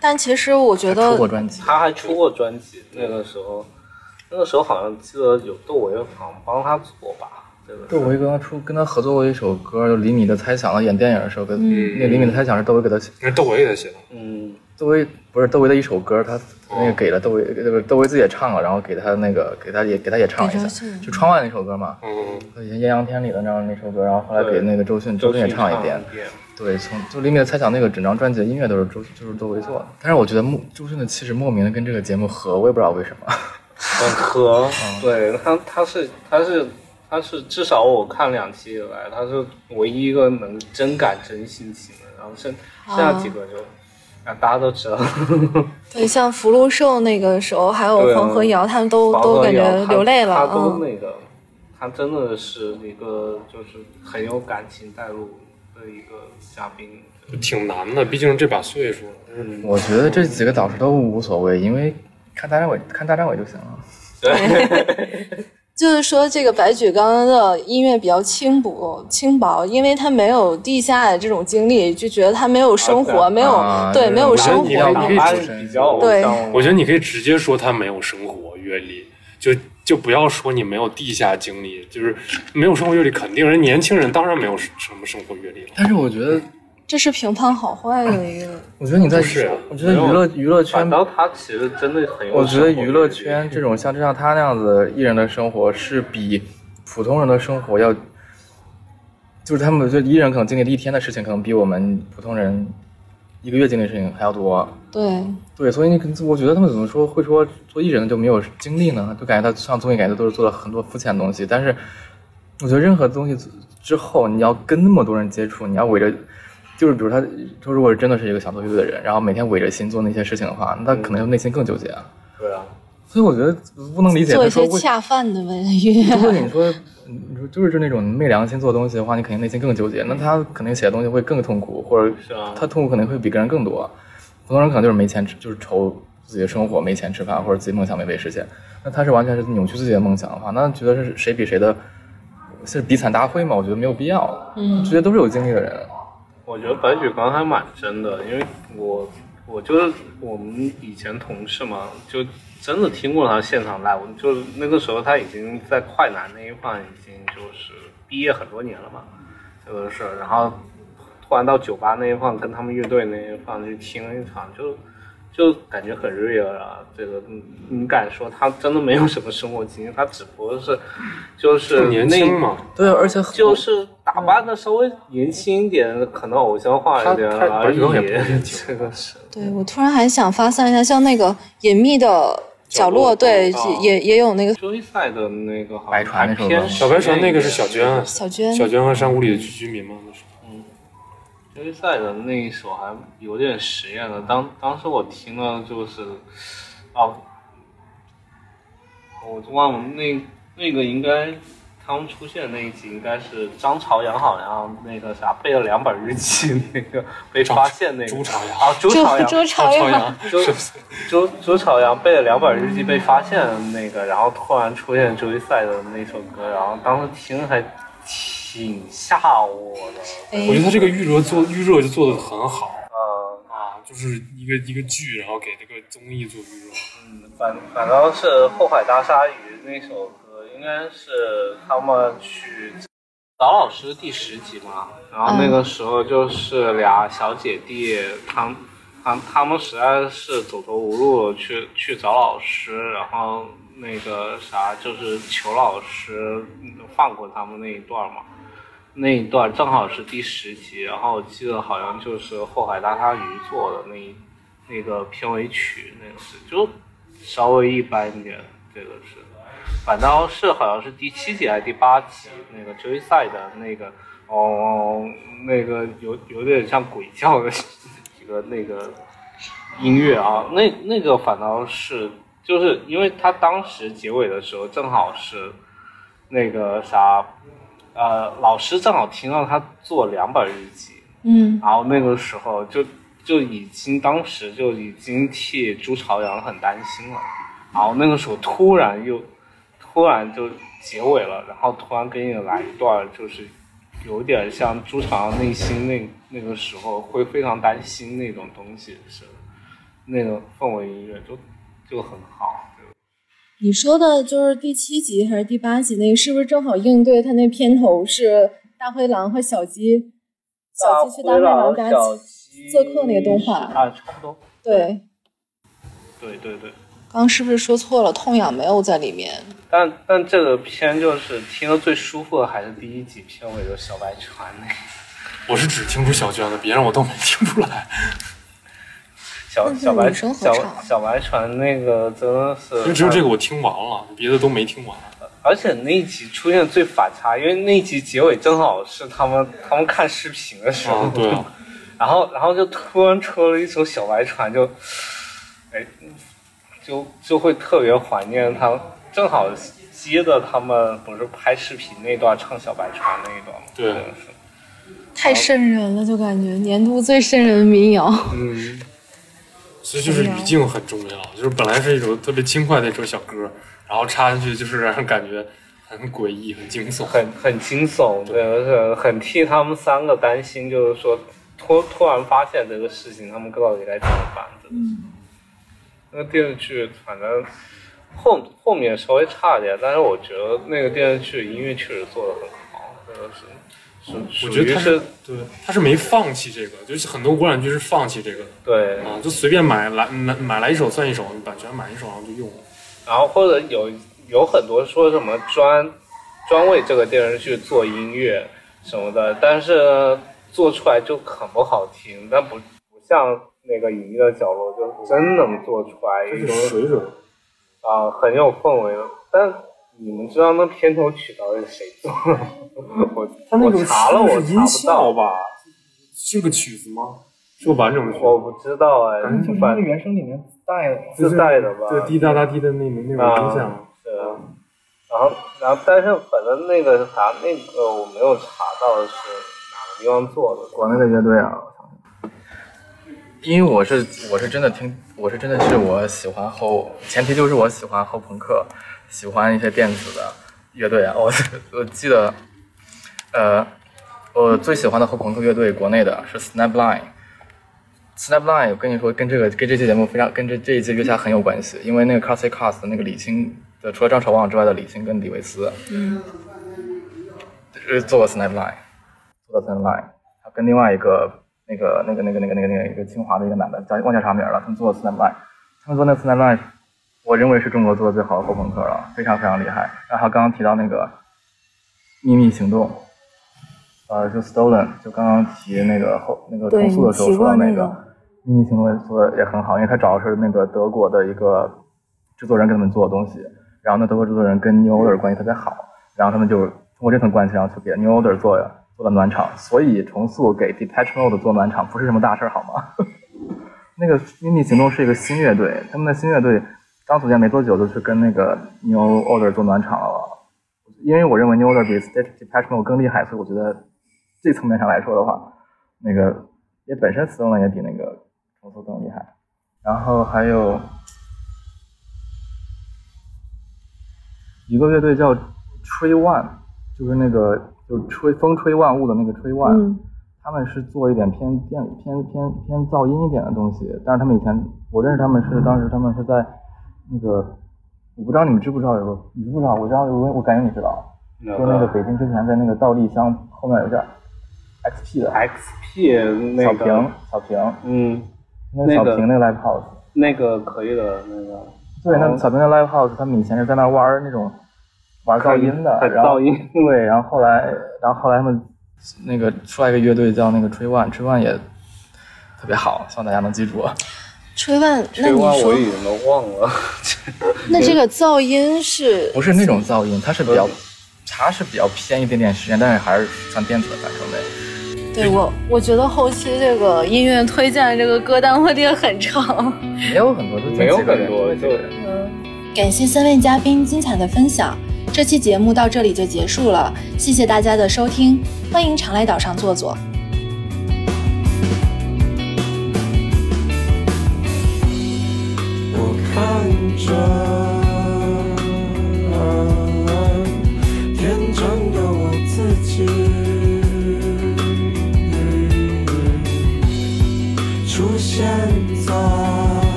[SPEAKER 4] 但其实我觉得，
[SPEAKER 2] 出过专辑，
[SPEAKER 3] 他还出过专辑。那个时候，那个时候好像记得有窦唯好像帮他做吧。
[SPEAKER 2] 窦唯跟他出跟他合作过一首歌，就《厘米的猜想》，他演电影的时候跟那《厘米的猜想》是窦唯给他写，
[SPEAKER 1] 是窦唯给他写的。
[SPEAKER 3] 嗯，
[SPEAKER 2] 窦唯不是窦唯的一首歌，他那个给了窦唯，那个窦唯自己也唱了，然后给他那个给他也给他也唱了一下，就窗外那首歌嘛。
[SPEAKER 1] 嗯，
[SPEAKER 2] 艳阳天里的那样那首歌，然后后来给那个周迅，周迅也唱一遍。对，从就李米的猜想那个整张专辑的音乐都是周就是窦唯做的，但是我觉得莫周迅的气质莫名的跟这个节目合，我也不知道为什么。
[SPEAKER 3] 很合，对他他是他是他是至少我看两期以来，他是唯一一个能真感真性情的，然后剩剩下几个就啊大家都知道。
[SPEAKER 4] 对，像福禄寿那个时候，还有黄河瑶，他们都都感觉流泪了，
[SPEAKER 3] 他都那个，他真的是一个就是很有感情带入。的一个嘉宾
[SPEAKER 1] 挺难的，毕竟这把岁数。
[SPEAKER 3] 嗯，
[SPEAKER 2] 我觉得这几个导师都无所谓，因为看大张伟，看大张伟就行了。
[SPEAKER 3] 对，
[SPEAKER 4] 就是说这个白举纲的音乐比较轻薄、轻薄，因为他没有地下的这种经历，就觉得他没有生活，没有对，没有生活。
[SPEAKER 1] 你可以
[SPEAKER 3] 比较
[SPEAKER 4] 对，
[SPEAKER 1] 我觉得你可以直接说他没有生活阅历，就。就不要说你没有地下经历，就是没有生活阅历，肯定人年轻人当然没有什么生活阅历了。
[SPEAKER 2] 但是我觉得
[SPEAKER 4] 这是评判好坏的一个。
[SPEAKER 2] 我觉得你在
[SPEAKER 1] 是，
[SPEAKER 2] 我觉得娱乐娱乐圈，然后
[SPEAKER 3] 他其实真的很有。
[SPEAKER 2] 我觉得娱乐圈这种像就像他那样子艺人的生活，是比普通人的生活要，就是他们就艺人可能经历一天的事情，可能比我们普通人。一个月经历的事情还要多，
[SPEAKER 4] 对
[SPEAKER 2] 对，所以你我觉得他们怎么说会说做艺人就没有经历呢？就感觉他上综艺感觉都是做了很多肤浅的东西。但是我觉得任何东西之后，你要跟那么多人接触，你要围着，就是比如他，他如果真的是一个想做乐队的人，然后每天围着心做那些事情的话，那可能内心更纠结啊。
[SPEAKER 3] 对啊。
[SPEAKER 2] 所以我觉得不能理解
[SPEAKER 4] 做一些恰饭的文娱。
[SPEAKER 2] 如果你说，你说就是那种昧良心做东西的话，你肯定内心更纠结。那他肯定写的东西会更痛苦，或者他痛苦可能会比别人更多。普通人可能就是没钱吃，就是愁自己的生活没钱吃饭，或者自己梦想没被实现。那他是完全是扭曲自己的梦想的话，那觉得是谁比谁的，是比惨大会嘛？我觉得没有必要。
[SPEAKER 4] 嗯，
[SPEAKER 2] 这些都是有经历的人。
[SPEAKER 3] 我觉得白举纲还蛮真的，因为我我就是我们以前同事嘛，就。真的听过他现场 live，就那个时候他已经在快男那一块已经就是毕业很多年了嘛，这个事，然后突然到酒吧那一块跟他们乐队那一块去听了一场，就就感觉很 real 啊。这个你你敢说他真的没有什么生活经验？他只不过是 就是
[SPEAKER 1] 年轻嘛，
[SPEAKER 2] 对，而且
[SPEAKER 3] 就是打扮的稍微年轻一点，可能偶像化一点而已。这个是。
[SPEAKER 4] 对我突然还想发散一下，像那个隐秘的。角落对也也有那个
[SPEAKER 3] 追赛的那个
[SPEAKER 2] 白船那
[SPEAKER 3] 首
[SPEAKER 1] 小白船那个是小娟，
[SPEAKER 4] 小娟
[SPEAKER 1] 小娟和山谷里的居民吗？那是
[SPEAKER 3] 嗯，追赛的那一首还有点实验的，当当时我听了就是哦，我忘了那那个应该。他们出现那一集应该是张朝阳，好像那个啥背了两本日记，那个 被发现那个。
[SPEAKER 1] 朱朝阳。
[SPEAKER 3] 啊，朱朝阳，
[SPEAKER 4] 朱朝阳，
[SPEAKER 3] 朱朱朱朝阳背了两本日记被发现那个，然后突然出现周一赛的那首歌，然后当时听还挺吓我的。
[SPEAKER 1] 我觉得他这个预热做预热就做的很好，
[SPEAKER 3] 嗯
[SPEAKER 1] 啊，就是一个一个剧，然后给这个综艺做预热。
[SPEAKER 3] 嗯，反反倒是《后海大鲨鱼》那首歌。应该是他们去找老师第十集嘛，然后那个时候就是俩小姐弟，他他他们实在是走投无路去去找老师，然后那个啥就是求老师放过他们那一段嘛，那一段正好是第十集，然后我记得好像就是后海大鲨鱼做的那那个片尾曲，那个是就稍微一般一点，这个是，反倒是好像是第七集还是第八集那个追赛的那个哦，那个有有点像鬼叫的一个那个音乐啊，那那个反倒是就是因为他当时结尾的时候正好是那个啥。呃，老师正好听到他做两本日记，
[SPEAKER 4] 嗯。
[SPEAKER 3] 然后那个时候就就已经当时就已经替朱朝阳很担心了，然后那个时候突然又突然就结尾了，然后突然给你来一段就是有点像朱朝阳内心那那个时候会非常担心那种东西是那个氛围音乐就就很好。
[SPEAKER 4] 你说的就是第七集还是第八集那个，是不是正好应对他那片头是大灰狼和小鸡，小鸡去大灰狼家做客那个动画？
[SPEAKER 3] 啊，差不多。
[SPEAKER 4] 对，
[SPEAKER 3] 对对对。
[SPEAKER 4] 刚是不是说错了？痛痒没有在里面。
[SPEAKER 3] 但但这个片就是听的最舒服的还是第一集片尾的小白船那个。
[SPEAKER 1] 我是只听出小娟的，别人我都没听出来。
[SPEAKER 3] 小小白小小白船那个真的是，
[SPEAKER 1] 因为只有这个我听完了，别的都没听完。
[SPEAKER 3] 而且那一集出现最反差，因为那一集结尾正好是他们他们看视频的时候，
[SPEAKER 1] 啊，对啊，
[SPEAKER 3] 然后然后就突然出了一首小白船，就，哎，就就会特别怀念他，正好接着他们不是拍视频那段唱小白船那一段吗？
[SPEAKER 1] 对
[SPEAKER 4] 太瘆人了，就感觉年度最瘆人的民谣。
[SPEAKER 3] 嗯，
[SPEAKER 1] 所以就是语境很重要，就是本来是一首特别轻快的一首小歌，然后插进去就是让人感觉很诡异、很惊悚。
[SPEAKER 3] 很很惊悚，对，而且很替他们三个担心，就是说突突然发现这个事情，他们到底该怎么办？真的是。那个电视剧反正后后面稍微差一点，但是我觉得那个电视剧音乐确实做的很好，真的是。属
[SPEAKER 1] 我觉得他是对，他是没放弃这个，就是很多国产剧是放弃这个的
[SPEAKER 3] 对，
[SPEAKER 1] 啊，就随便买来买买来一首算一首，版权买一首然后就用了。
[SPEAKER 3] 然后或者有有很多说什么专专为这个电视剧做音乐什么的，但是做出来就很不好听，但不不像那个隐秘的角落，就真能做出来一种
[SPEAKER 1] 水准。
[SPEAKER 3] 啊、很有氛围的。但你们知道那片头曲到底是谁做的？我我查了，我查不到，
[SPEAKER 1] 吧？是个曲子吗？是个完整的曲子。
[SPEAKER 3] 我不知道哎，
[SPEAKER 1] 反正
[SPEAKER 2] 就是
[SPEAKER 3] 反
[SPEAKER 2] 那个原声里面带的。
[SPEAKER 3] 自带的吧？
[SPEAKER 1] 就，滴答答滴的那种那种音响。
[SPEAKER 3] 啊，然后然后但是反正那个啥，那个我没有查到是哪个地方做的。
[SPEAKER 2] 国内的乐队啊，我想想，因为我是我是真的听，我是真的是我喜欢后，前提就是我喜欢后朋克，喜欢一些电子的乐队啊。我我记得，呃，我最喜欢的后朋克乐队国内的是 Snapline。Snapline，我跟你说，跟这个跟这期节目非常跟这这一期月下很有关系，因为那个 Classic Cast 的那个李青的，除了张朝旺之外的李青跟李维斯，
[SPEAKER 4] 嗯，
[SPEAKER 2] 是做过 Snapline，做过 Snapline，他跟另外一个那个那个那个那个那个那个一个清华的一个男的叫忘叫啥名了，他们做过 Snapline，他们做那 Snapline，我认为是中国做的最好的后朋克了，非常非常厉害。然后刚刚提到那个秘密行动，呃，就 Stolen，就刚刚提那个后那个重塑的时候说的那个秘密行动也做的也很好，因为他找的是那个德国的一个制作人给他们做的东西，然后那德国制作人跟 New Order 关系特别好，然后他们就通过这层关系，然后去给 New Order 做做了暖场，所以重塑给 Detach Mode 做暖场不是什么大事儿，好吗？那个秘密行动是一个新乐队，他们的新乐队刚组建没多久就去跟那个 New Order 做暖场了，因为我认为 New Order 比 Depeche Mode 更厉害，所以我觉得这层面上来说的话，那个也本身 Stone 也比那个重塑更厉害，然后还有一个乐队叫 Tree One，就是那个就是吹风吹万物的那个 Tree One，、
[SPEAKER 4] 嗯。
[SPEAKER 2] 他们是做一点偏电偏偏偏噪音一点的东西，但是他们以前我认识他们是当时他们是在那个我不知道你们知不知道有个你知不知道？我知道我我感觉你知道，就那个北京之前在那个倒立箱后面有点 XP 的。
[SPEAKER 3] XP 那个
[SPEAKER 2] 小平，小平，
[SPEAKER 3] 嗯，
[SPEAKER 2] 那个小
[SPEAKER 3] 那个
[SPEAKER 2] 平那个 live house，
[SPEAKER 3] 那个可以的，那个。
[SPEAKER 2] 对，那
[SPEAKER 3] 哦
[SPEAKER 2] 小平的 live house，他们以前是在那玩那种玩噪音的，然后
[SPEAKER 3] 噪音。
[SPEAKER 2] 对，然后后来，然后后来他们那个出来一个乐队叫那个 Tree One，Tree One 也特别好，希望大家能记住。
[SPEAKER 4] 吹万，那你说
[SPEAKER 3] 已经都忘了。
[SPEAKER 4] 那这个噪音是
[SPEAKER 2] 不是那种噪音，它是比较，它是比较偏一点点实验，但是还是算电子的范畴内。
[SPEAKER 4] 对我，我觉得后期这个音乐推荐的这个歌单会列很长。
[SPEAKER 2] 没有很多，就
[SPEAKER 3] 没有很多
[SPEAKER 2] 就嗯
[SPEAKER 4] 感谢三位嘉宾精彩的分享，这期节目到这里就结束了，谢谢大家的收听，欢迎常来岛上坐坐。joy.